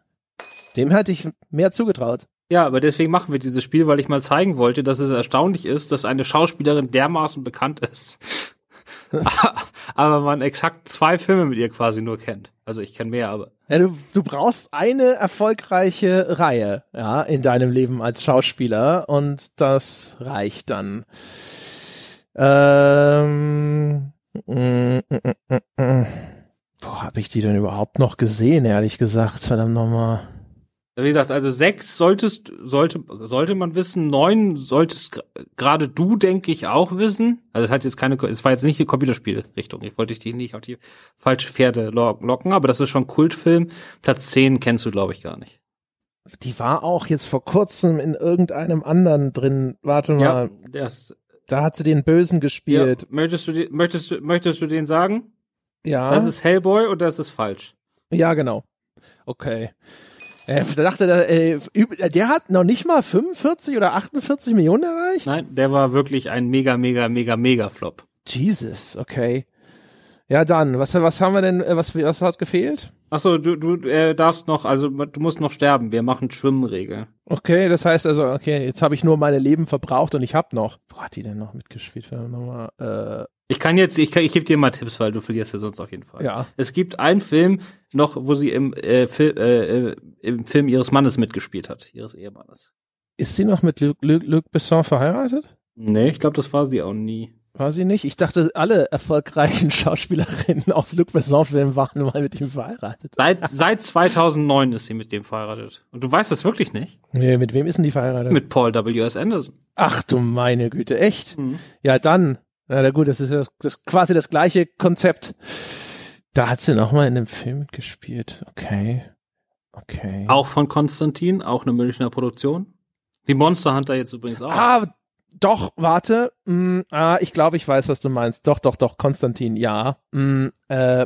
Dem hätte ich mehr zugetraut. ja, aber deswegen machen wir dieses Spiel, weil ich mal zeigen wollte, dass es erstaunlich ist, dass eine Schauspielerin dermaßen bekannt ist. aber man exakt zwei Filme mit ihr quasi nur kennt. Also ich kenne mehr, aber. Ja, du, du brauchst eine erfolgreiche Reihe, ja, in deinem Leben als Schauspieler und das reicht dann. Ähm, mm, mm, mm. Wo habe ich die denn überhaupt noch gesehen, ehrlich gesagt? Verdammt nochmal. Wie gesagt, also sechs solltest, sollte, sollte man wissen, neun solltest gerade du, denke ich, auch wissen. Also es hat jetzt keine, es war jetzt nicht die Computerspielrichtung. Ich wollte dich nicht auf die falsche Pferde locken, aber das ist schon Kultfilm. Platz zehn kennst du, glaube ich, gar nicht. Die war auch jetzt vor kurzem in irgendeinem anderen drin. Warte mal. Ja, das, da hat sie den Bösen gespielt. Ja, möchtest du, möchtest du, möchtest du den sagen? Ja. Das ist Hellboy und das ist falsch. Ja, genau. Okay. Er dachte, der, äh, der hat noch nicht mal 45 oder 48 Millionen erreicht? Nein, der war wirklich ein mega, mega, mega, mega Flop. Jesus, okay. Ja, dann, was, was haben wir denn, äh, was, was hat gefehlt? Achso, du, du äh, darfst noch, also du musst noch sterben. Wir machen Schwimmregeln. Okay, das heißt also, okay, jetzt habe ich nur meine Leben verbraucht und ich hab noch. Wo hat die denn noch mitgespielt? Nochmal, äh, ich kann jetzt, ich, kann, ich gebe dir mal Tipps, weil du verlierst ja sonst auf jeden Fall. Ja. Es gibt einen Film noch, wo sie im, äh, Fil äh, im Film ihres Mannes mitgespielt hat, ihres Ehemannes. Ist sie noch mit Luc, Luc, Luc Besson verheiratet? Nee, ich glaube, das war sie auch nie. War sie nicht? Ich dachte, alle erfolgreichen Schauspielerinnen aus Luc Besson-Filmen waren mal mit ihm verheiratet. Seit, seit 2009 ist sie mit dem verheiratet. Und du weißt das wirklich nicht? Nee, mit wem ist denn die verheiratet? Mit Paul W.S. Anderson. Ach du meine Güte, echt? Mhm. Ja, dann na gut, das ist das, das quasi das gleiche Konzept. Da hat sie noch mal in dem Film gespielt. Okay. Okay. Auch von Konstantin, auch eine Münchner Produktion. Die Monster Hunter jetzt übrigens auch. Ah, doch, warte. Mm, ah, ich glaube, ich weiß, was du meinst. Doch, doch, doch, Konstantin, ja. Mm, äh,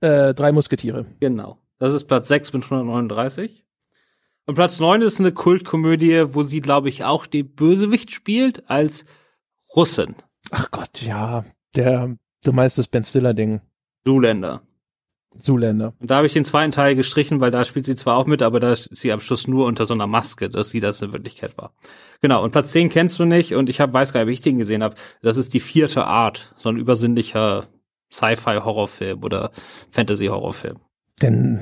äh, drei Musketiere. Genau. Das ist Platz 6 mit 139. Und Platz 9 ist eine Kultkomödie, wo sie, glaube ich, auch die Bösewicht spielt als Russin. Ach Gott, ja. Der, du meinst das Ben Stiller-Ding. Zuländer. Zuländer. Und da habe ich den zweiten Teil gestrichen, weil da spielt sie zwar auch mit, aber da ist sie am Schluss nur unter so einer Maske, dass sie das in Wirklichkeit war. Genau, und Platz 10 kennst du nicht und ich hab, weiß gar nicht, wie ich den gesehen habe. Das ist die vierte Art, so ein übersinnlicher Sci-Fi-Horrorfilm oder Fantasy-Horrorfilm. Denn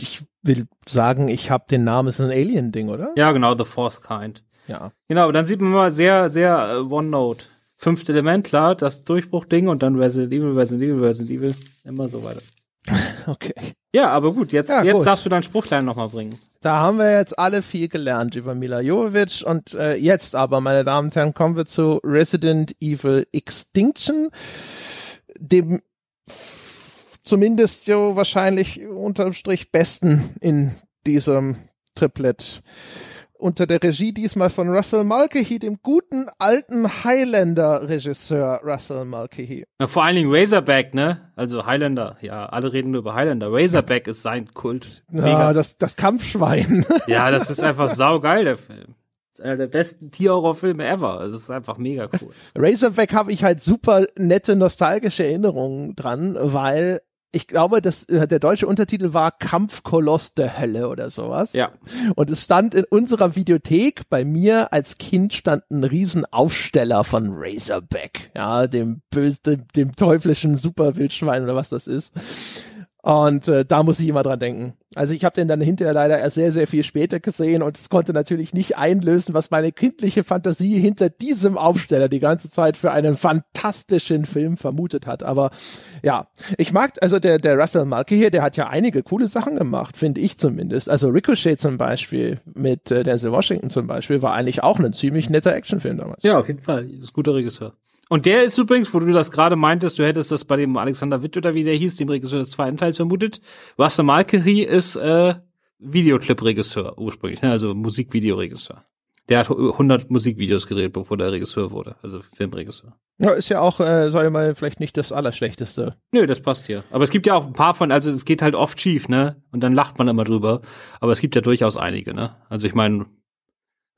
ich will sagen, ich habe den Namen, ist ein Alien-Ding, oder? Ja, genau, The Fourth Kind. Ja. Genau, dann sieht man mal sehr, sehr uh, One-Note fünfte Element, klar, das Durchbruchding und dann Resident Evil, Resident Evil, Resident Evil, immer so weiter. Okay. Ja, aber gut, jetzt, ja, jetzt gut. darfst du dein Spruchlein nochmal bringen. Da haben wir jetzt alle viel gelernt über Mila Jovovich und äh, jetzt aber, meine Damen und Herren, kommen wir zu Resident Evil Extinction, dem zumindest jo wahrscheinlich unterm Strich besten in diesem Triplet unter der Regie diesmal von Russell Mulcahy, dem guten alten Highlander-Regisseur Russell Mulcahy. Ja, vor allen Dingen Razorback, ne? Also Highlander, ja, alle reden nur über Highlander. Razorback ist sein Kult. Ja, das, das Kampfschwein. Ja, das ist einfach saugeil, der Film. Das ist einer der besten Tierhorrorfilme ever. Es ist einfach mega cool. Razorback habe ich halt super nette nostalgische Erinnerungen dran, weil ich glaube, dass äh, der deutsche Untertitel war Kampfkoloss der Hölle oder sowas. Ja. Und es stand in unserer Videothek, bei mir als Kind stand ein Riesenaufsteller von Razorback, ja, dem böse, dem, dem teuflischen Superwildschwein oder was das ist. Und äh, da muss ich immer dran denken. Also ich habe den dann hinterher leider erst sehr, sehr viel später gesehen und es konnte natürlich nicht einlösen, was meine kindliche Fantasie hinter diesem Aufsteller die ganze Zeit für einen fantastischen Film vermutet hat. Aber ja, ich mag, also der, der Russell Mulcahy hier, der hat ja einige coole Sachen gemacht, finde ich zumindest. Also Ricochet zum Beispiel mit äh, Denzel Washington zum Beispiel war eigentlich auch ein ziemlich netter Actionfilm damals. Ja, auf jeden Fall. Das ist ein guter Regisseur. Und der ist übrigens, wo du das gerade meintest, du hättest das bei dem Alexander Witt oder wie der hieß, dem Regisseur des zweiten Teils vermutet. Russell Mulcahy ist äh, Videoclip-Regisseur ursprünglich, ne? also Musikvideoregisseur. Der hat 100 Musikvideos gedreht, bevor der Regisseur wurde, also Filmregisseur. Ja, ist ja auch, äh, sag ich mal, vielleicht nicht das Allerschlechteste. Nö, das passt hier. Aber es gibt ja auch ein paar von, also es geht halt oft schief, ne? Und dann lacht man immer drüber. Aber es gibt ja durchaus einige, ne? Also ich meine,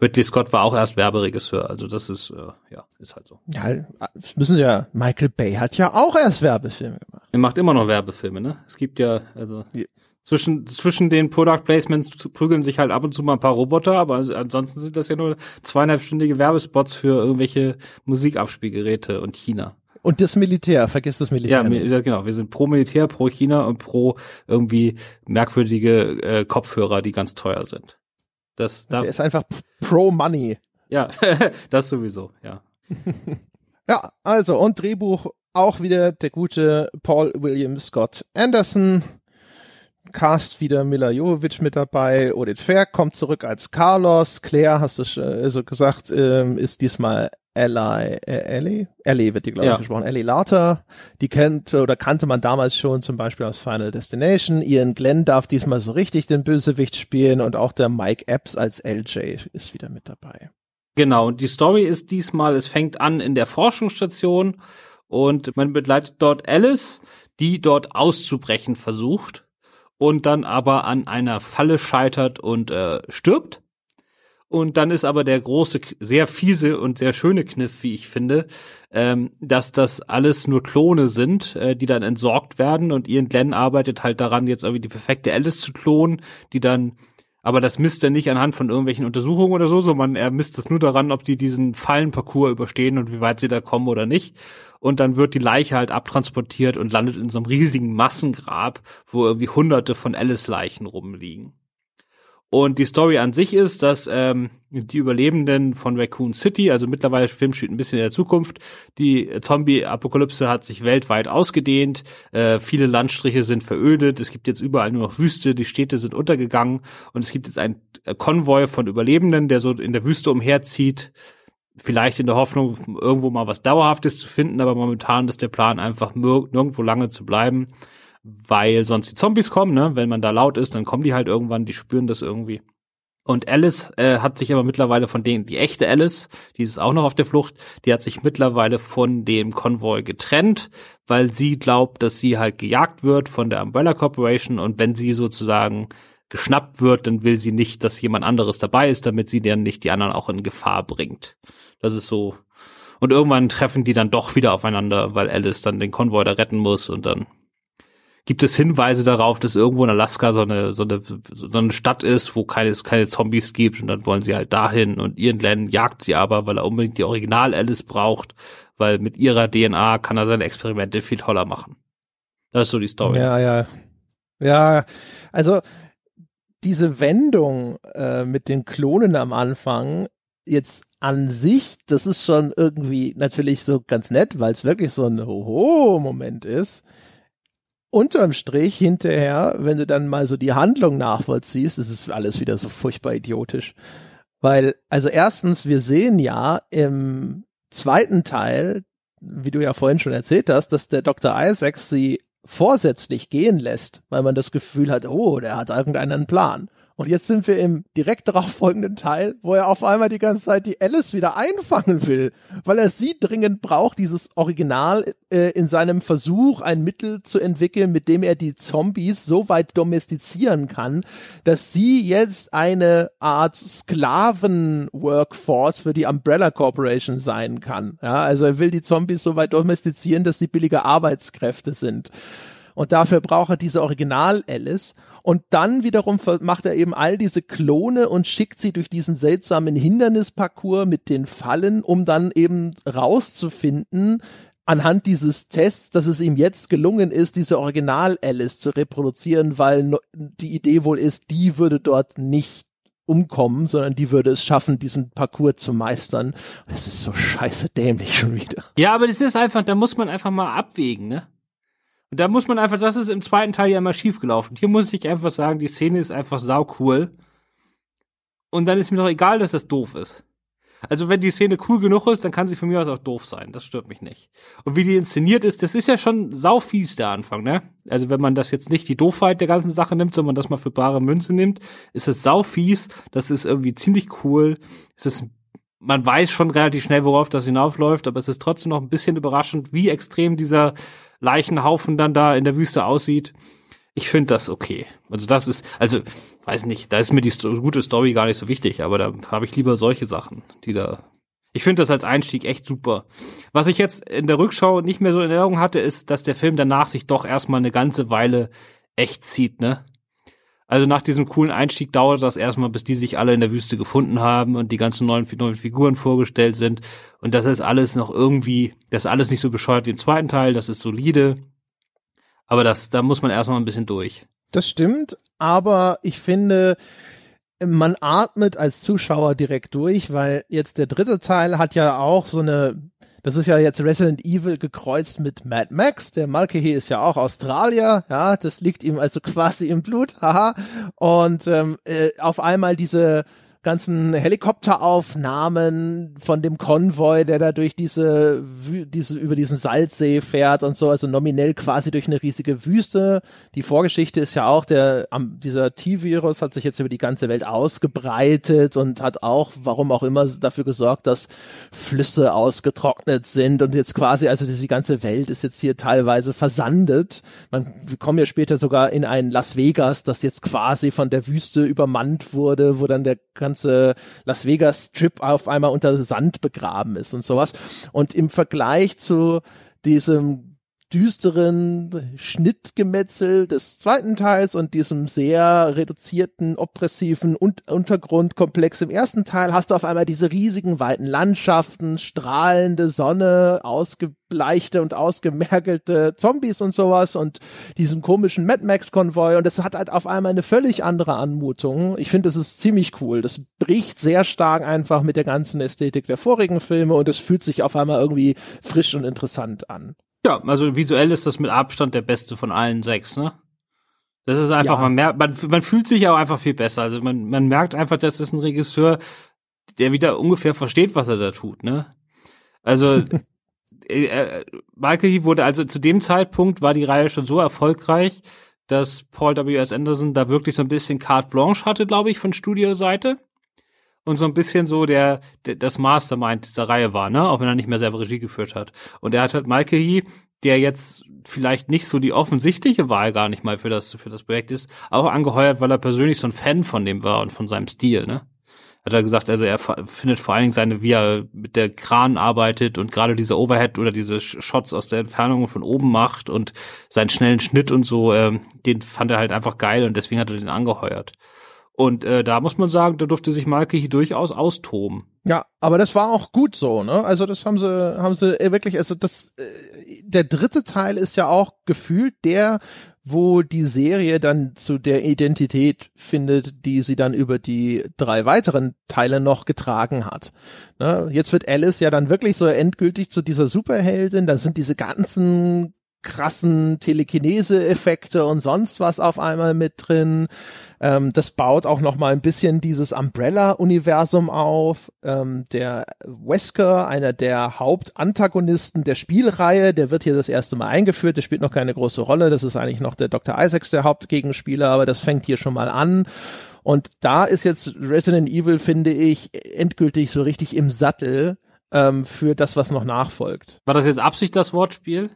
Ridley Scott war auch erst Werberegisseur, also das ist, äh, ja, ist halt so. Ja, das müssen Sie ja, Michael Bay hat ja auch erst Werbefilme gemacht. Er macht immer noch Werbefilme, ne? Es gibt ja, also ja. zwischen, zwischen den Product Placements prügeln sich halt ab und zu mal ein paar Roboter, aber ansonsten sind das ja nur zweieinhalbstündige Werbespots für irgendwelche Musikabspielgeräte und China. Und das Militär, vergiss das Militär. Ja, genau. Wir sind pro Militär, pro China und pro irgendwie merkwürdige äh, Kopfhörer, die ganz teuer sind. Das, der ist einfach pro Money. Ja, das sowieso, ja. ja, also und Drehbuch auch wieder der gute Paul William Scott Anderson. Cast wieder Mila Jovovich mit dabei, Odin Ferg kommt zurück als Carlos, Claire, hast du schon also gesagt, ähm, ist diesmal Ellie, äh, Ellie? Ellie wird die, glaube ich, ja. gesprochen. Ellie Lauter, die kennt oder kannte man damals schon zum Beispiel aus Final Destination. Ian Glenn darf diesmal so richtig den Bösewicht spielen und auch der Mike Epps als LJ ist wieder mit dabei. Genau, und die Story ist diesmal, es fängt an in der Forschungsstation und man begleitet dort Alice, die dort auszubrechen versucht und dann aber an einer Falle scheitert und äh, stirbt. Und dann ist aber der große, sehr fiese und sehr schöne Kniff, wie ich finde, ähm, dass das alles nur Klone sind, äh, die dann entsorgt werden. Und Ian Glenn arbeitet halt daran, jetzt irgendwie die perfekte Alice zu klonen, die dann aber das misst er nicht anhand von irgendwelchen Untersuchungen oder so, sondern er misst es nur daran, ob die diesen Fallenparcours überstehen und wie weit sie da kommen oder nicht. Und dann wird die Leiche halt abtransportiert und landet in so einem riesigen Massengrab, wo irgendwie hunderte von Alice-Leichen rumliegen. Und die Story an sich ist, dass ähm, die Überlebenden von Raccoon City, also mittlerweile Film spielt ein bisschen in der Zukunft, die Zombie-Apokalypse hat sich weltweit ausgedehnt, äh, viele Landstriche sind verödet, es gibt jetzt überall nur noch Wüste, die Städte sind untergegangen und es gibt jetzt ein äh, Konvoi von Überlebenden, der so in der Wüste umherzieht, vielleicht in der Hoffnung, irgendwo mal was Dauerhaftes zu finden, aber momentan ist der Plan einfach nirgendwo lange zu bleiben weil sonst die Zombies kommen, ne? Wenn man da laut ist, dann kommen die halt irgendwann, die spüren das irgendwie. Und Alice äh, hat sich aber mittlerweile von denen, die echte Alice, die ist auch noch auf der Flucht, die hat sich mittlerweile von dem Konvoi getrennt, weil sie glaubt, dass sie halt gejagt wird von der Umbrella Corporation und wenn sie sozusagen geschnappt wird, dann will sie nicht, dass jemand anderes dabei ist, damit sie dann nicht die anderen auch in Gefahr bringt. Das ist so. Und irgendwann treffen die dann doch wieder aufeinander, weil Alice dann den Konvoi da retten muss und dann gibt es Hinweise darauf, dass irgendwo in Alaska so eine, so eine, so eine Stadt ist, wo keine, keine Zombies gibt und dann wollen sie halt dahin und ihren Glenn jagt sie aber, weil er unbedingt die Original Alice braucht, weil mit ihrer DNA kann er seine Experimente viel toller machen. Das ist so die Story. Ja, ja. Ja, also diese Wendung äh, mit den Klonen am Anfang jetzt an sich, das ist schon irgendwie natürlich so ganz nett, weil es wirklich so ein Hoho-Moment ist unterm Strich hinterher, wenn du dann mal so die Handlung nachvollziehst, ist es alles wieder so furchtbar idiotisch. Weil, also erstens, wir sehen ja im zweiten Teil, wie du ja vorhin schon erzählt hast, dass der Dr. Isaacs sie vorsätzlich gehen lässt, weil man das Gefühl hat, oh, der hat irgendeinen Plan. Und jetzt sind wir im direkt darauf folgenden Teil, wo er auf einmal die ganze Zeit die Alice wieder einfangen will, weil er sie dringend braucht, dieses Original äh, in seinem Versuch, ein Mittel zu entwickeln, mit dem er die Zombies so weit domestizieren kann, dass sie jetzt eine Art Sklaven-Workforce für die Umbrella Corporation sein kann. Ja, also er will die Zombies so weit domestizieren, dass sie billige Arbeitskräfte sind. Und dafür braucht er diese Original-Alice. Und dann wiederum macht er eben all diese Klone und schickt sie durch diesen seltsamen Hindernisparcours mit den Fallen, um dann eben rauszufinden, anhand dieses Tests, dass es ihm jetzt gelungen ist, diese Original-Alice zu reproduzieren, weil die Idee wohl ist, die würde dort nicht umkommen, sondern die würde es schaffen, diesen Parcours zu meistern. Das ist so scheiße dämlich schon wieder. Ja, aber das ist einfach, da muss man einfach mal abwägen, ne? Da muss man einfach, das ist im zweiten Teil ja immer schief gelaufen. Hier muss ich einfach sagen, die Szene ist einfach sau cool. Und dann ist mir doch egal, dass das doof ist. Also wenn die Szene cool genug ist, dann kann sie von mir aus auch doof sein. Das stört mich nicht. Und wie die inszeniert ist, das ist ja schon sau fies der Anfang, ne? Also wenn man das jetzt nicht die Doofheit der ganzen Sache nimmt, sondern das mal für bare Münze nimmt, ist es sau fies. Das ist irgendwie ziemlich cool. Es ist man weiß schon relativ schnell, worauf das hinaufläuft, aber es ist trotzdem noch ein bisschen überraschend, wie extrem dieser Leichenhaufen dann da in der Wüste aussieht. Ich finde das okay. Also das ist, also weiß nicht, da ist mir die sto gute Story gar nicht so wichtig, aber da habe ich lieber solche Sachen, die da. Ich finde das als Einstieg echt super. Was ich jetzt in der Rückschau nicht mehr so in Erinnerung hatte, ist, dass der Film danach sich doch erstmal eine ganze Weile echt zieht, ne? Also nach diesem coolen Einstieg dauert das erstmal, bis die sich alle in der Wüste gefunden haben und die ganzen neuen, neuen Figuren vorgestellt sind. Und das ist alles noch irgendwie, das ist alles nicht so bescheuert wie im zweiten Teil, das ist solide. Aber das, da muss man erstmal ein bisschen durch. Das stimmt, aber ich finde, man atmet als Zuschauer direkt durch, weil jetzt der dritte Teil hat ja auch so eine Das ist ja jetzt Resident Evil gekreuzt mit Mad Max. Der Mulcahy ist ja auch Australier, ja, das liegt ihm also quasi im Blut, haha. Und ähm, äh, auf einmal diese ganzen Helikopteraufnahmen von dem Konvoi, der da durch diese, diese, über diesen Salzsee fährt und so, also nominell quasi durch eine riesige Wüste. Die Vorgeschichte ist ja auch, der, dieser T-Virus hat sich jetzt über die ganze Welt ausgebreitet und hat auch, warum auch immer, dafür gesorgt, dass Flüsse ausgetrocknet sind und jetzt quasi, also die ganze Welt ist jetzt hier teilweise versandet. Man, wir kommen ja später sogar in ein Las Vegas, das jetzt quasi von der Wüste übermannt wurde, wo dann der ganze ganze Las Vegas Strip auf einmal unter Sand begraben ist und sowas. Und im Vergleich zu diesem düsteren Schnittgemetzel des zweiten Teils und diesem sehr reduzierten, oppressiven und Untergrundkomplex im ersten Teil hast du auf einmal diese riesigen weiten Landschaften, strahlende Sonne, ausgebleichte und ausgemergelte Zombies und sowas und diesen komischen Mad Max Konvoi und das hat halt auf einmal eine völlig andere Anmutung. Ich finde, das ist ziemlich cool. Das bricht sehr stark einfach mit der ganzen Ästhetik der vorigen Filme und es fühlt sich auf einmal irgendwie frisch und interessant an. Ja, also visuell ist das mit Abstand der beste von allen sechs, ne? Das ist einfach, ja. man merkt, man, man fühlt sich auch einfach viel besser. Also man, man merkt einfach, das ist ein Regisseur, der wieder ungefähr versteht, was er da tut, ne? Also, äh, äh, Michael wurde also zu dem Zeitpunkt war die Reihe schon so erfolgreich, dass Paul W.S. Anderson da wirklich so ein bisschen carte blanche hatte, glaube ich, von Studioseite und so ein bisschen so der, der das Mastermind dieser Reihe war, ne? Auch wenn er nicht mehr selber Regie geführt hat. Und er hat halt Hee, der jetzt vielleicht nicht so die offensichtliche Wahl gar nicht mal für das für das Projekt ist, auch angeheuert, weil er persönlich so ein Fan von dem war und von seinem Stil, ne? Hat er gesagt, also er findet vor allen Dingen seine, wie er mit der Kran arbeitet und gerade diese Overhead oder diese Shots aus der Entfernung von oben macht und seinen schnellen Schnitt und so, äh, den fand er halt einfach geil und deswegen hat er den angeheuert. Und äh, da muss man sagen, da durfte sich Malke hier durchaus austoben. Ja, aber das war auch gut so, ne? Also das haben sie, haben sie äh, wirklich, also das, äh, der dritte Teil ist ja auch gefühlt der, wo die Serie dann zu der Identität findet, die sie dann über die drei weiteren Teile noch getragen hat. Ne? Jetzt wird Alice ja dann wirklich so endgültig zu dieser Superheldin, dann sind diese ganzen krassen Telekinese-Effekte und sonst was auf einmal mit drin. Ähm, das baut auch noch mal ein bisschen dieses Umbrella-Universum auf. Ähm, der Wesker, einer der Hauptantagonisten der Spielreihe, der wird hier das erste Mal eingeführt. Der spielt noch keine große Rolle. Das ist eigentlich noch der Dr. Isaacs, der Hauptgegenspieler, aber das fängt hier schon mal an. Und da ist jetzt Resident Evil, finde ich, endgültig so richtig im Sattel ähm, für das, was noch nachfolgt. War das jetzt Absicht, das Wortspiel?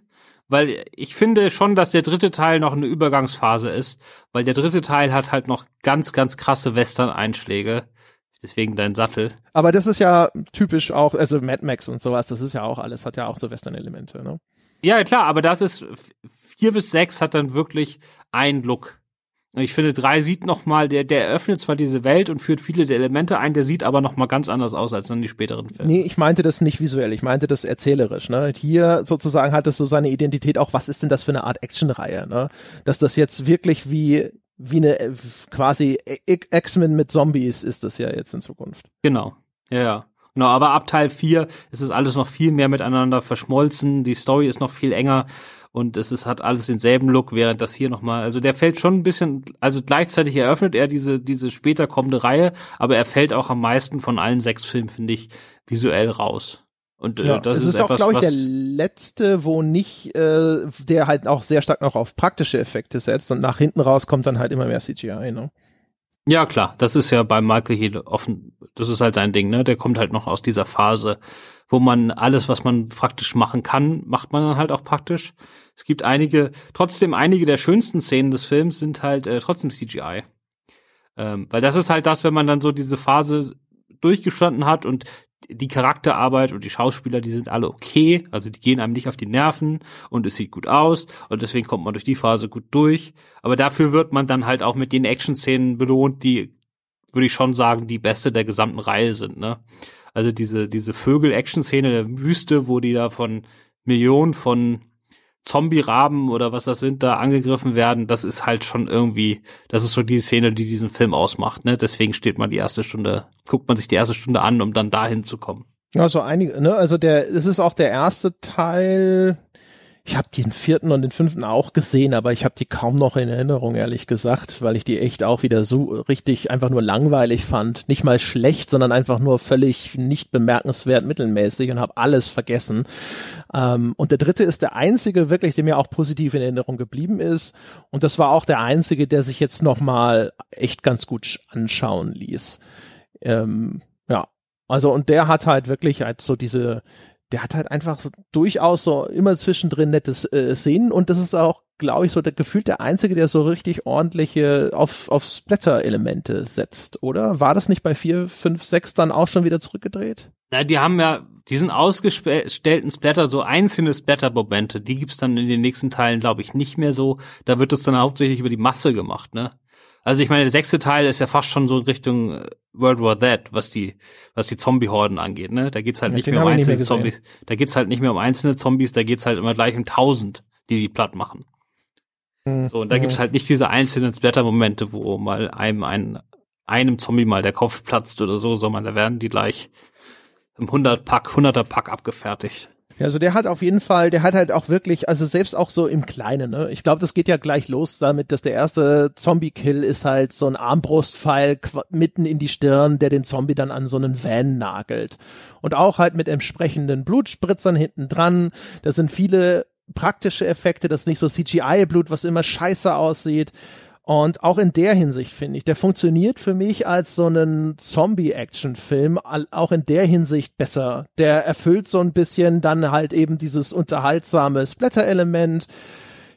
Weil ich finde schon, dass der dritte Teil noch eine Übergangsphase ist, weil der dritte Teil hat halt noch ganz, ganz krasse Western-Einschläge. Deswegen dein Sattel. Aber das ist ja typisch auch, also Mad Max und sowas, das ist ja auch alles, hat ja auch so Western-Elemente, ne? Ja, klar, aber das ist, vier bis sechs hat dann wirklich ein Look. Ich finde, drei sieht noch mal, der, der eröffnet zwar diese Welt und führt viele der Elemente ein, der sieht aber noch mal ganz anders aus als dann die späteren Filme. Nee, ich meinte das nicht visuell, ich meinte das erzählerisch. Ne? Hier sozusagen hat es so seine Identität auch, was ist denn das für eine Art Actionreihe? Ne? Dass das jetzt wirklich wie wie eine quasi X-Men mit Zombies ist das ja jetzt in Zukunft. Genau, ja, ja. Genau, aber ab Teil 4 ist es alles noch viel mehr miteinander verschmolzen, die Story ist noch viel enger und es ist, hat alles denselben Look, während das hier nochmal, also der fällt schon ein bisschen, also gleichzeitig eröffnet er diese, diese später kommende Reihe, aber er fällt auch am meisten von allen sechs Filmen, finde ich, visuell raus. Und äh, ja, das es ist, ist auch, glaube ich, der letzte, wo nicht, äh, der halt auch sehr stark noch auf praktische Effekte setzt und nach hinten raus kommt dann halt immer mehr CGI, ne? Ja, klar, das ist ja bei Michael offen, das ist halt sein Ding, ne? Der kommt halt noch aus dieser Phase, wo man alles, was man praktisch machen kann, macht man dann halt auch praktisch. Es gibt einige, trotzdem einige der schönsten Szenen des Films sind halt äh, trotzdem CGI. Ähm, weil das ist halt das, wenn man dann so diese Phase durchgestanden hat und die Charakterarbeit und die Schauspieler, die sind alle okay, also die gehen einem nicht auf die Nerven und es sieht gut aus und deswegen kommt man durch die Phase gut durch. Aber dafür wird man dann halt auch mit den Action-Szenen belohnt, die, würde ich schon sagen, die beste der gesamten Reihe sind, ne? Also diese, diese Vögel-Action-Szene der Wüste, wo die da von Millionen von Zombie-Raben oder was das sind, da angegriffen werden, das ist halt schon irgendwie, das ist so die Szene, die diesen Film ausmacht, ne? Deswegen steht man die erste Stunde, guckt man sich die erste Stunde an, um dann dahin zu kommen. Ja, so einige, ne? Also der, es ist auch der erste Teil. Ich habe den vierten und den fünften auch gesehen, aber ich habe die kaum noch in Erinnerung, ehrlich gesagt, weil ich die echt auch wieder so richtig einfach nur langweilig fand. Nicht mal schlecht, sondern einfach nur völlig nicht bemerkenswert mittelmäßig und habe alles vergessen. Ähm, und der dritte ist der einzige wirklich, der mir auch positiv in Erinnerung geblieben ist. Und das war auch der einzige, der sich jetzt noch mal echt ganz gut anschauen ließ. Ähm, ja, also und der hat halt wirklich halt so diese, der hat halt einfach so, durchaus so immer zwischendrin nettes äh, Szenen und das ist auch, glaube ich, so der gefühlt der einzige, der so richtig ordentliche auf auf Splatter-Elemente setzt, oder? War das nicht bei vier, fünf, sechs dann auch schon wieder zurückgedreht? Na, die haben ja diesen ausgestellten Splatter, so einzelne Splatter-Momente, die gibt's dann in den nächsten Teilen, glaube ich, nicht mehr so. Da wird es dann hauptsächlich über die Masse gemacht, ne? Also ich meine, der sechste Teil ist ja fast schon so in Richtung äh, World War Z, was die, was die Zombie-Horden angeht, ne? Da geht's halt ja, nicht mehr um einzelne nicht Zombies. Da geht's halt nicht mehr um einzelne Zombies, da geht's halt immer gleich um tausend, die die platt machen. Mhm. So, und da gibt's halt nicht diese einzelnen Splatter-Momente, wo mal einem, ein, einem Zombie mal der Kopf platzt oder so, sondern da werden die gleich im 100 Pack, 100er Pack abgefertigt. Ja, also der hat auf jeden Fall, der hat halt auch wirklich, also selbst auch so im Kleinen, ne? Ich glaube, das geht ja gleich los damit, dass der erste Zombie-Kill ist halt so ein Armbrustpfeil mitten in die Stirn, der den Zombie dann an so einen Van nagelt. Und auch halt mit entsprechenden Blutspritzern hinten dran. Da sind viele praktische Effekte, das ist nicht so CGI-Blut, was immer scheiße aussieht. Und auch in der Hinsicht finde ich, der funktioniert für mich als so einen Zombie-Action-Film auch in der Hinsicht besser. Der erfüllt so ein bisschen dann halt eben dieses unterhaltsame Splatter-Element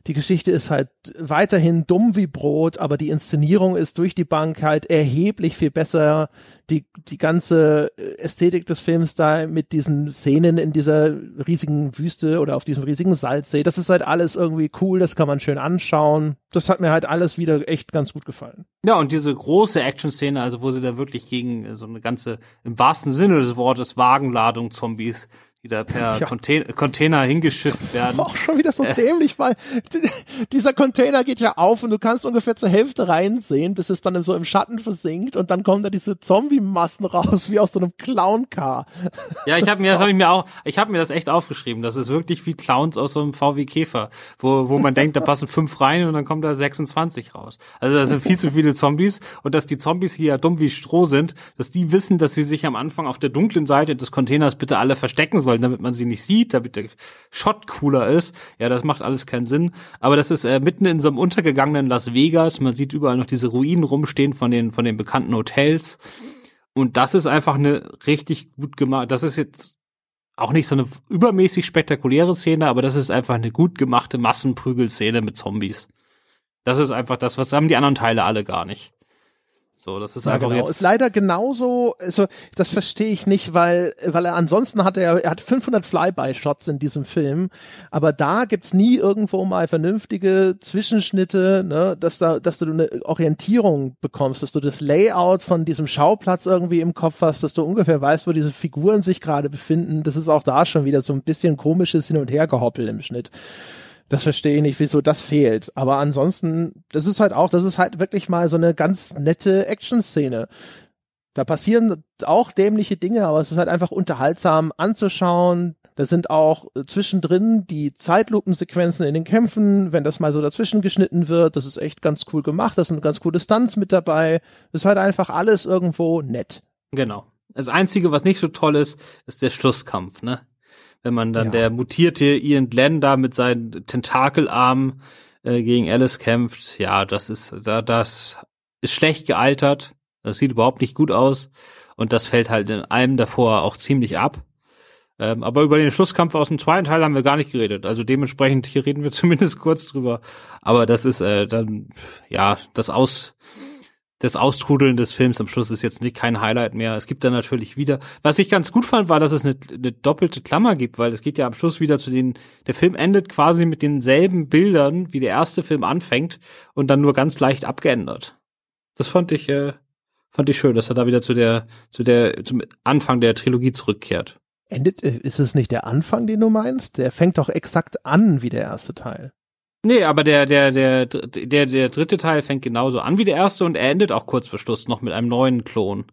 die Geschichte ist halt weiterhin dumm wie Brot, aber die Inszenierung ist durch die Bank halt erheblich viel besser. Die, die ganze Ästhetik des Films da mit diesen Szenen in dieser riesigen Wüste oder auf diesem riesigen Salzsee, das ist halt alles irgendwie cool, das kann man schön anschauen. Das hat mir halt alles wieder echt ganz gut gefallen. Ja, und diese große Action-Szene, also wo sie da wirklich gegen so eine ganze, im wahrsten Sinne des Wortes, Wagenladung Zombies die da per ja. Container, Container hingeschifft werden. Auch schon wieder so äh. dämlich, weil dieser Container geht ja auf und du kannst ungefähr zur Hälfte reinsehen, bis es dann so im Schatten versinkt und dann kommen da diese Zombie-Massen raus, wie aus so einem Clown-Car. Ja, ich habe mir, das habe ich mir auch, ich habe mir das echt aufgeschrieben. Das ist wirklich wie Clowns aus so einem VW Käfer, wo, wo man denkt, da passen fünf rein und dann kommt da 26 raus. Also da sind viel zu viele Zombies und dass die Zombies hier ja dumm wie Stroh sind, dass die wissen, dass sie sich am Anfang auf der dunklen Seite des Containers bitte alle verstecken sollen sollen, damit man sie nicht sieht, damit der Shot cooler ist. Ja, das macht alles keinen Sinn. Aber das ist äh, mitten in so einem untergegangenen Las Vegas. Man sieht überall noch diese Ruinen rumstehen von den, von den bekannten Hotels. Und das ist einfach eine richtig gut gemacht. Das ist jetzt auch nicht so eine übermäßig spektakuläre Szene, aber das ist einfach eine gut gemachte Massenprügelszene mit Zombies. Das ist einfach das, was haben die anderen Teile alle gar nicht. So, das ist ja, einfach genau. jetzt. Ist leider genauso, also das verstehe ich nicht, weil, weil er ansonsten hat er, er hat 500 Flyby-Shots in diesem Film, aber da gibt's nie irgendwo mal vernünftige Zwischenschnitte, ne, dass da, dass du eine Orientierung bekommst, dass du das Layout von diesem Schauplatz irgendwie im Kopf hast, dass du ungefähr weißt, wo diese Figuren sich gerade befinden. Das ist auch da schon wieder so ein bisschen komisches Hin- und Hergehoppel im Schnitt. Das verstehe ich nicht, wieso das fehlt. Aber ansonsten, das ist halt auch, das ist halt wirklich mal so eine ganz nette Action-Szene. Da passieren auch dämliche Dinge, aber es ist halt einfach unterhaltsam anzuschauen. Da sind auch zwischendrin die Zeitlupensequenzen in den Kämpfen, wenn das mal so dazwischen geschnitten wird. Das ist echt ganz cool gemacht. Da sind ganz coole Stunts mit dabei. Das ist halt einfach alles irgendwo nett. Genau. Das Einzige, was nicht so toll ist, ist der Schlusskampf, ne? Wenn man dann ja. der mutierte Ian Glenn da mit seinen Tentakelarmen äh, gegen Alice kämpft. Ja, das ist, da, das ist schlecht gealtert. Das sieht überhaupt nicht gut aus. Und das fällt halt in allem davor auch ziemlich ab. Ähm, aber über den Schlusskampf aus dem zweiten Teil haben wir gar nicht geredet. Also dementsprechend, hier reden wir zumindest kurz drüber. Aber das ist äh, dann, ja, das Aus, das Austrudeln des Films am Schluss ist jetzt nicht kein Highlight mehr. Es gibt dann natürlich wieder, was ich ganz gut fand, war, dass es eine, eine doppelte Klammer gibt, weil es geht ja am Schluss wieder zu den, der Film endet quasi mit denselben Bildern, wie der erste Film anfängt und dann nur ganz leicht abgeändert. Das fand ich, äh, fand ich schön, dass er da wieder zu der, zu der, zum Anfang der Trilogie zurückkehrt. Endet, äh, ist es nicht der Anfang, den du meinst? Der fängt doch exakt an wie der erste Teil. Nee, aber der, der, der, der, der dritte Teil fängt genauso an wie der erste und er endet auch kurz vor Schluss noch mit einem neuen Klon,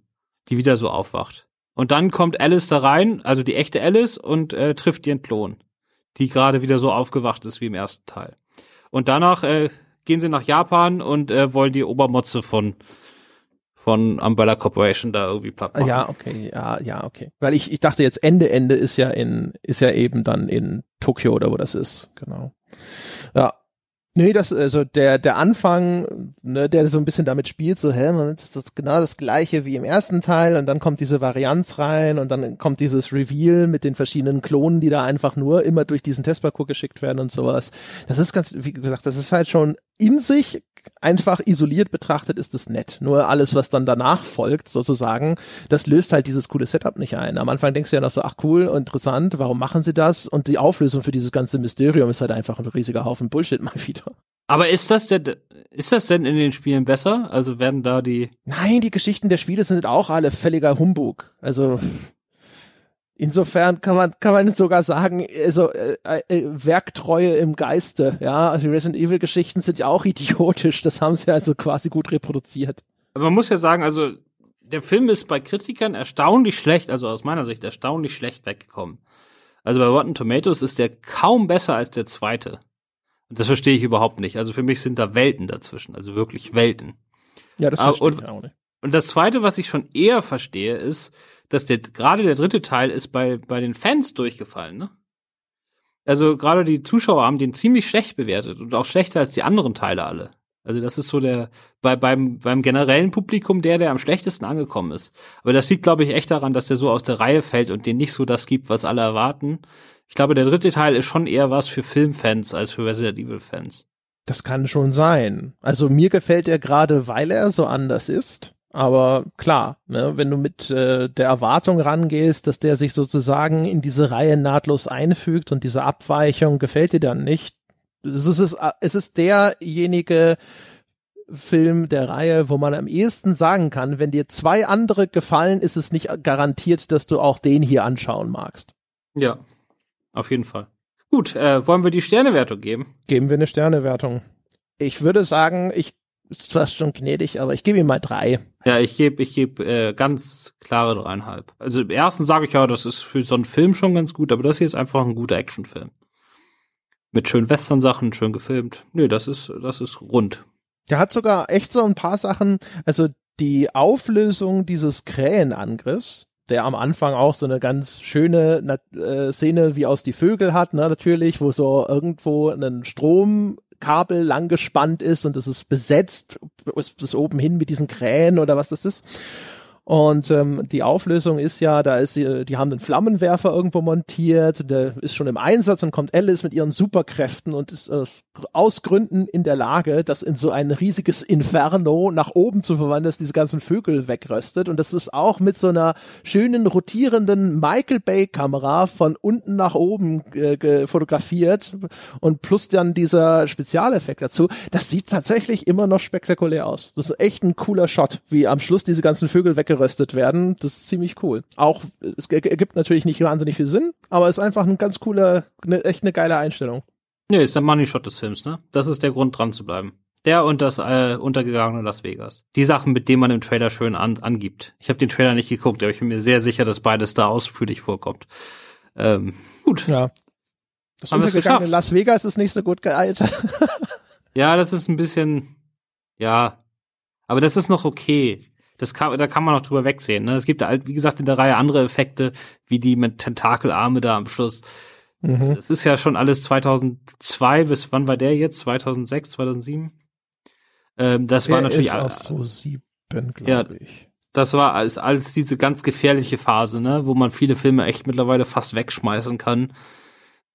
die wieder so aufwacht. Und dann kommt Alice da rein, also die echte Alice, und äh, trifft ihren Klon, die gerade wieder so aufgewacht ist wie im ersten Teil. Und danach äh, gehen sie nach Japan und äh, wollen die Obermotze von von Umbrella Corporation da irgendwie platt machen. Ja, okay, ja, ja, okay. Weil ich, ich dachte jetzt Ende, Ende ist ja in, ist ja eben dann in Tokio oder wo das ist, genau. Ja, Nee, das, also der, der Anfang, ne, der so ein bisschen damit spielt, so, hä, man ist das genau das gleiche wie im ersten Teil und dann kommt diese Varianz rein und dann kommt dieses Reveal mit den verschiedenen Klonen, die da einfach nur immer durch diesen Testparcours geschickt werden und sowas. Das ist ganz, wie gesagt, das ist halt schon in sich einfach isoliert betrachtet ist es nett. Nur alles, was dann danach folgt, sozusagen, das löst halt dieses coole Setup nicht ein. Am Anfang denkst du ja noch so, ach cool, interessant, warum machen sie das? Und die Auflösung für dieses ganze Mysterium ist halt einfach ein riesiger Haufen Bullshit mal wieder. Aber ist das denn, ist das denn in den Spielen besser? Also werden da die. Nein, die Geschichten der Spiele sind auch alle völliger Humbug. Also. Insofern kann man, kann man sogar sagen, also äh, äh, Werktreue im Geiste, ja. Also die Resident Evil Geschichten sind ja auch idiotisch, das haben sie also quasi gut reproduziert. Aber man muss ja sagen, also der Film ist bei Kritikern erstaunlich schlecht, also aus meiner Sicht erstaunlich schlecht weggekommen. Also bei Rotten Tomatoes ist der kaum besser als der zweite. Und das verstehe ich überhaupt nicht. Also für mich sind da Welten dazwischen, also wirklich Welten. Ja, das verstehe und, ich auch nicht. Und das zweite, was ich schon eher verstehe, ist, dass der gerade der dritte Teil ist bei bei den Fans durchgefallen, ne? Also gerade die Zuschauer haben den ziemlich schlecht bewertet und auch schlechter als die anderen Teile alle. Also das ist so der bei beim beim generellen Publikum der der am schlechtesten angekommen ist. Aber das liegt glaube ich echt daran, dass der so aus der Reihe fällt und den nicht so das gibt, was alle erwarten. Ich glaube, der dritte Teil ist schon eher was für Filmfans als für Resident Evil Fans. Das kann schon sein. Also mir gefällt er gerade, weil er so anders ist. Aber klar, ne, wenn du mit äh, der Erwartung rangehst, dass der sich sozusagen in diese Reihe nahtlos einfügt und diese Abweichung gefällt dir dann nicht, es ist, es ist derjenige Film der Reihe, wo man am ehesten sagen kann, wenn dir zwei andere gefallen, ist es nicht garantiert, dass du auch den hier anschauen magst. Ja, auf jeden Fall. Gut, äh, wollen wir die Sternewertung geben? Geben wir eine Sternewertung. Ich würde sagen, ich ist zwar schon gnädig, aber ich gebe ihm mal drei. Ja, ich gebe ich geb, äh, ganz klare dreieinhalb. Also im ersten sage ich ja, das ist für so einen Film schon ganz gut, aber das hier ist einfach ein guter Actionfilm. Mit schönen Western-Sachen, schön gefilmt. Nö, das ist, das ist rund. Der hat sogar echt so ein paar Sachen, also die Auflösung dieses Krähenangriffs, der am Anfang auch so eine ganz schöne äh, Szene wie aus die Vögel hat, ne, natürlich, wo so irgendwo ein Strom Kabel lang gespannt ist und es ist besetzt bis oben hin mit diesen Krähen oder was das ist. Und ähm, die Auflösung ist ja, da ist sie, die haben einen Flammenwerfer irgendwo montiert, der ist schon im Einsatz und kommt Alice mit ihren Superkräften und ist äh, aus Gründen in der Lage, das in so ein riesiges Inferno nach oben zu verwandeln, dass diese ganzen Vögel wegröstet. Und das ist auch mit so einer schönen rotierenden Michael Bay Kamera von unten nach oben äh, fotografiert und plus dann dieser Spezialeffekt dazu. Das sieht tatsächlich immer noch spektakulär aus. Das ist echt ein cooler Shot, wie am Schluss diese ganzen Vögel weggeröstet geröstet werden. Das ist ziemlich cool. Auch, es ergibt natürlich nicht wahnsinnig viel Sinn, aber ist einfach ein ganz cooler, ne, echt eine geile Einstellung. Nee, ist der Money Shot des Films, ne? Das ist der Grund, dran zu bleiben. Der und das äh, untergegangene Las Vegas. Die Sachen, mit denen man im Trailer schön an, angibt. Ich habe den Trailer nicht geguckt, aber ich bin mir sehr sicher, dass beides da ausführlich vorkommt. Ähm, gut. Ja. Das Haben untergegangene Las Vegas ist nicht so gut gealtert. ja, das ist ein bisschen, ja. Aber das ist noch okay das kann, da kann man noch drüber wegsehen. Ne? Es gibt halt, wie gesagt, in der Reihe andere Effekte, wie die mit Tentakelarme da am Schluss. Mhm. Das ist ja schon alles 2002, bis wann war der jetzt? 2006, 2007? Ähm, das der war natürlich ist aus so sieben, glaube ja, ich. Das war als, als diese ganz gefährliche Phase, ne, wo man viele Filme echt mittlerweile fast wegschmeißen kann,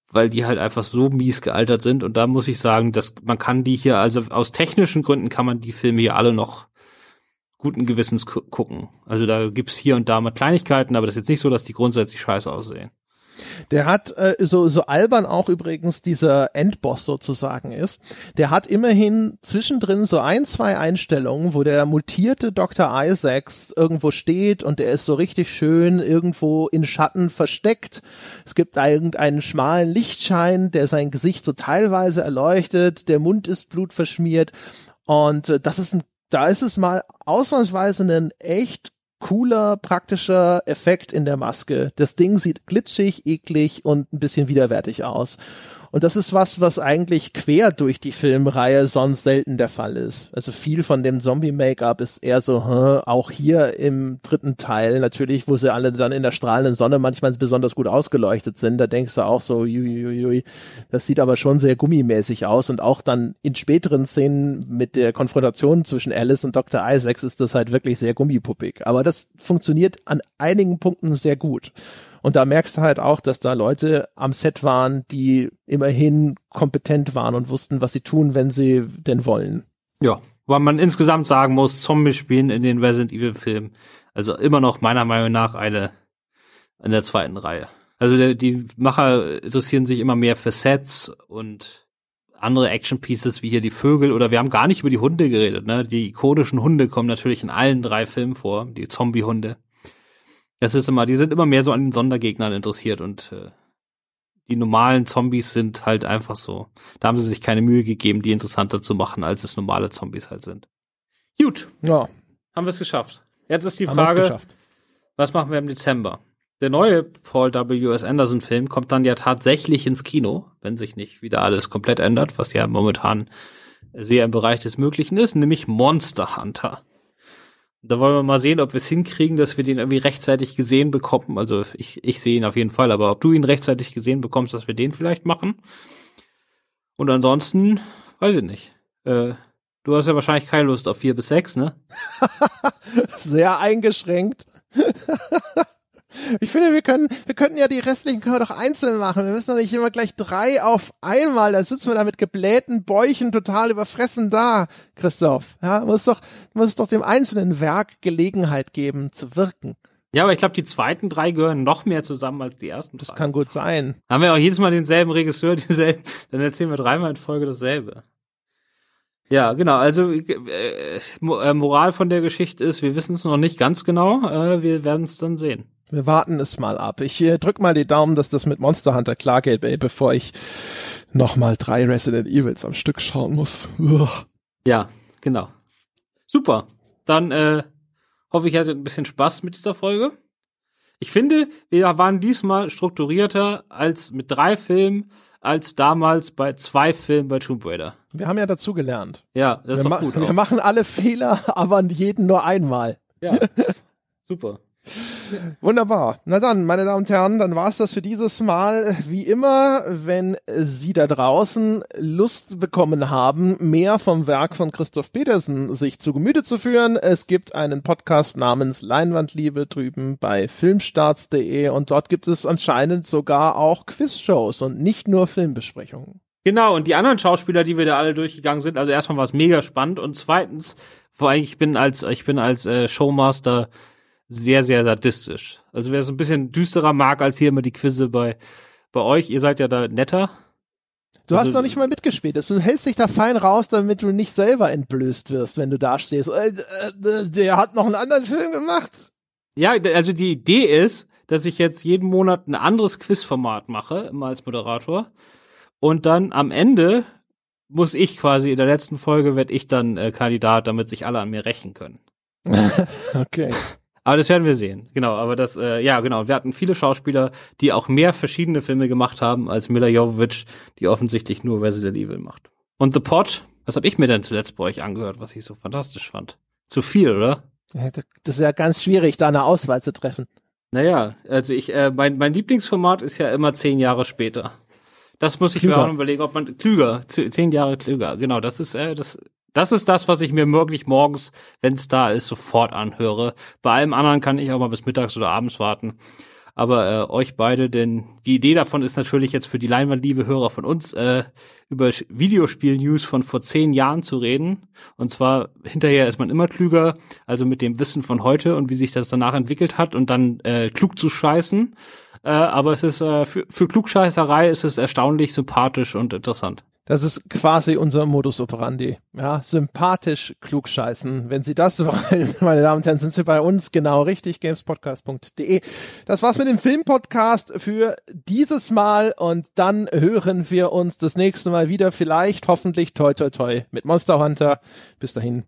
weil die halt einfach so mies gealtert sind. Und da muss ich sagen, dass man kann die hier, also aus technischen Gründen kann man die Filme hier alle noch guten Gewissens gucken. Also da gibt's hier und da mal Kleinigkeiten, aber das ist jetzt nicht so, dass die grundsätzlich scheiße aussehen. Der hat äh, so so albern auch übrigens dieser Endboss sozusagen ist. Der hat immerhin zwischendrin so ein zwei Einstellungen, wo der mutierte Dr. Isaacs irgendwo steht und der ist so richtig schön irgendwo in Schatten versteckt. Es gibt irgendeinen schmalen Lichtschein, der sein Gesicht so teilweise erleuchtet. Der Mund ist blutverschmiert und äh, das ist ein da ist es mal ausnahmsweise ein echt cooler, praktischer Effekt in der Maske. Das Ding sieht glitschig, eklig und ein bisschen widerwärtig aus. Und das ist was, was eigentlich quer durch die Filmreihe sonst selten der Fall ist. Also viel von dem Zombie-Make-up ist eher so, hm, auch hier im dritten Teil natürlich, wo sie alle dann in der strahlenden Sonne manchmal besonders gut ausgeleuchtet sind, da denkst du auch so, ui, das sieht aber schon sehr gummimäßig aus und auch dann in späteren Szenen mit der Konfrontation zwischen Alice und Dr. Isaacs ist das halt wirklich sehr gummipuppig. Aber das funktioniert an einigen Punkten sehr gut. Und da merkst du halt auch, dass da Leute am Set waren, die immerhin kompetent waren und wussten, was sie tun, wenn sie denn wollen. Ja, weil man insgesamt sagen muss, Zombie spielen in den Resident Evil Filmen, also immer noch meiner Meinung nach eine in der zweiten Reihe. Also der, die Macher interessieren sich immer mehr für Sets und andere Action Pieces wie hier die Vögel oder wir haben gar nicht über die Hunde geredet, ne? Die ikonischen Hunde kommen natürlich in allen drei Filmen vor, die Zombie-Hunde. Das ist immer, die sind immer mehr so an den Sondergegnern interessiert und äh, die normalen Zombies sind halt einfach so. Da haben sie sich keine Mühe gegeben, die interessanter zu machen, als es normale Zombies halt sind. Gut. Ja. Haben wir es geschafft. Jetzt ist die haben Frage, was machen wir im Dezember? Der neue Paul W. S. Anderson Film kommt dann ja tatsächlich ins Kino, wenn sich nicht wieder alles komplett ändert, was ja momentan sehr im Bereich des Möglichen ist, nämlich Monster Hunter. Da wollen wir mal sehen, ob wir es hinkriegen, dass wir den irgendwie rechtzeitig gesehen bekommen. Also ich, ich sehe ihn auf jeden Fall, aber ob du ihn rechtzeitig gesehen bekommst, dass wir den vielleicht machen. Und ansonsten, weiß ich nicht. Äh, du hast ja wahrscheinlich keine Lust auf vier bis sechs, ne? Sehr eingeschränkt. Ich finde, wir können, wir könnten ja die restlichen können wir doch einzeln machen. Wir müssen doch nicht immer gleich drei auf einmal. Da sitzen wir da mit geblähten Bäuchen total überfressen da, Christoph. Ja, muss doch, muss doch dem einzelnen Werk Gelegenheit geben zu wirken. Ja, aber ich glaube, die zweiten drei gehören noch mehr zusammen als die ersten Das drei. kann gut sein. Haben wir auch jedes Mal denselben Regisseur, dieselben, dann erzählen wir dreimal in Folge dasselbe. Ja, genau. Also äh, äh Moral von der Geschichte ist, wir wissen es noch nicht ganz genau. Äh, wir werden es dann sehen. Wir warten es mal ab. Ich äh, drück mal die Daumen, dass das mit Monster Hunter klar geht, ey, bevor ich nochmal drei Resident Evils am Stück schauen muss. Uah. Ja, genau. Super. Dann äh, hoffe ich, ihr hattet ein bisschen Spaß mit dieser Folge. Ich finde, wir waren diesmal strukturierter als mit drei Filmen als damals bei zwei Filmen bei Tomb Raider. Wir haben ja dazu gelernt. Ja, das wir ist doch gut. Wir machen alle Fehler, aber jeden nur einmal. Ja, super. Wunderbar. Na dann, meine Damen und Herren, dann war es das für dieses Mal. Wie immer, wenn Sie da draußen Lust bekommen haben, mehr vom Werk von Christoph Petersen sich zu Gemüte zu führen, es gibt einen Podcast namens Leinwandliebe drüben bei filmstarts.de und dort gibt es anscheinend sogar auch Quizshows und nicht nur Filmbesprechungen. Genau, und die anderen Schauspieler, die wir da alle durchgegangen sind, also erstmal war es mega spannend und zweitens, vor allem ich bin als ich bin als äh, Showmaster sehr, sehr sadistisch. Also wer es ein bisschen düsterer mag als hier immer die Quizze bei, bei euch, ihr seid ja da netter. Du also, hast noch nicht mal mitgespielt. Du hältst dich da fein raus, damit du nicht selber entblößt wirst, wenn du da stehst. Äh, äh, der hat noch einen anderen Film gemacht. Ja, also die Idee ist, dass ich jetzt jeden Monat ein anderes Quizformat mache, immer als Moderator. Und dann am Ende muss ich quasi, in der letzten Folge werde ich dann äh, Kandidat, damit sich alle an mir rächen können. okay. Aber das werden wir sehen. Genau, aber das, äh, ja, genau. Wir hatten viele Schauspieler, die auch mehr verschiedene Filme gemacht haben als Mila Jovovich, die offensichtlich nur Resident Evil macht. Und The Pot, was habe ich mir denn zuletzt bei euch angehört, was ich so fantastisch fand? Zu viel, oder? Das ist ja ganz schwierig, da eine Auswahl zu treffen. Naja, also ich, äh, mein, mein Lieblingsformat ist ja immer zehn Jahre später. Das muss ich klüger. mir auch überlegen, ob man klüger, zehn Jahre klüger, genau, das ist, äh, das das ist das, was ich mir wirklich morgens, wenn es da ist, sofort anhöre. Bei allem anderen kann ich auch mal bis mittags oder abends warten. Aber äh, euch beide, denn die Idee davon ist natürlich jetzt für die Leinwandliebe Hörer von uns, äh, über Videospiel-News von vor zehn Jahren zu reden. Und zwar hinterher ist man immer klüger, also mit dem Wissen von heute und wie sich das danach entwickelt hat und dann äh, klug zu scheißen. Äh, aber es ist äh, für, für Klugscheißerei ist es erstaunlich sympathisch und interessant. Das ist quasi unser Modus operandi. Ja, sympathisch klugscheißen. Wenn Sie das wollen, meine Damen und Herren, sind Sie bei uns genau richtig, gamespodcast.de. Das war's mit dem Filmpodcast für dieses Mal und dann hören wir uns das nächste Mal wieder, vielleicht, hoffentlich, toi, toi, toi, mit Monster Hunter. Bis dahin,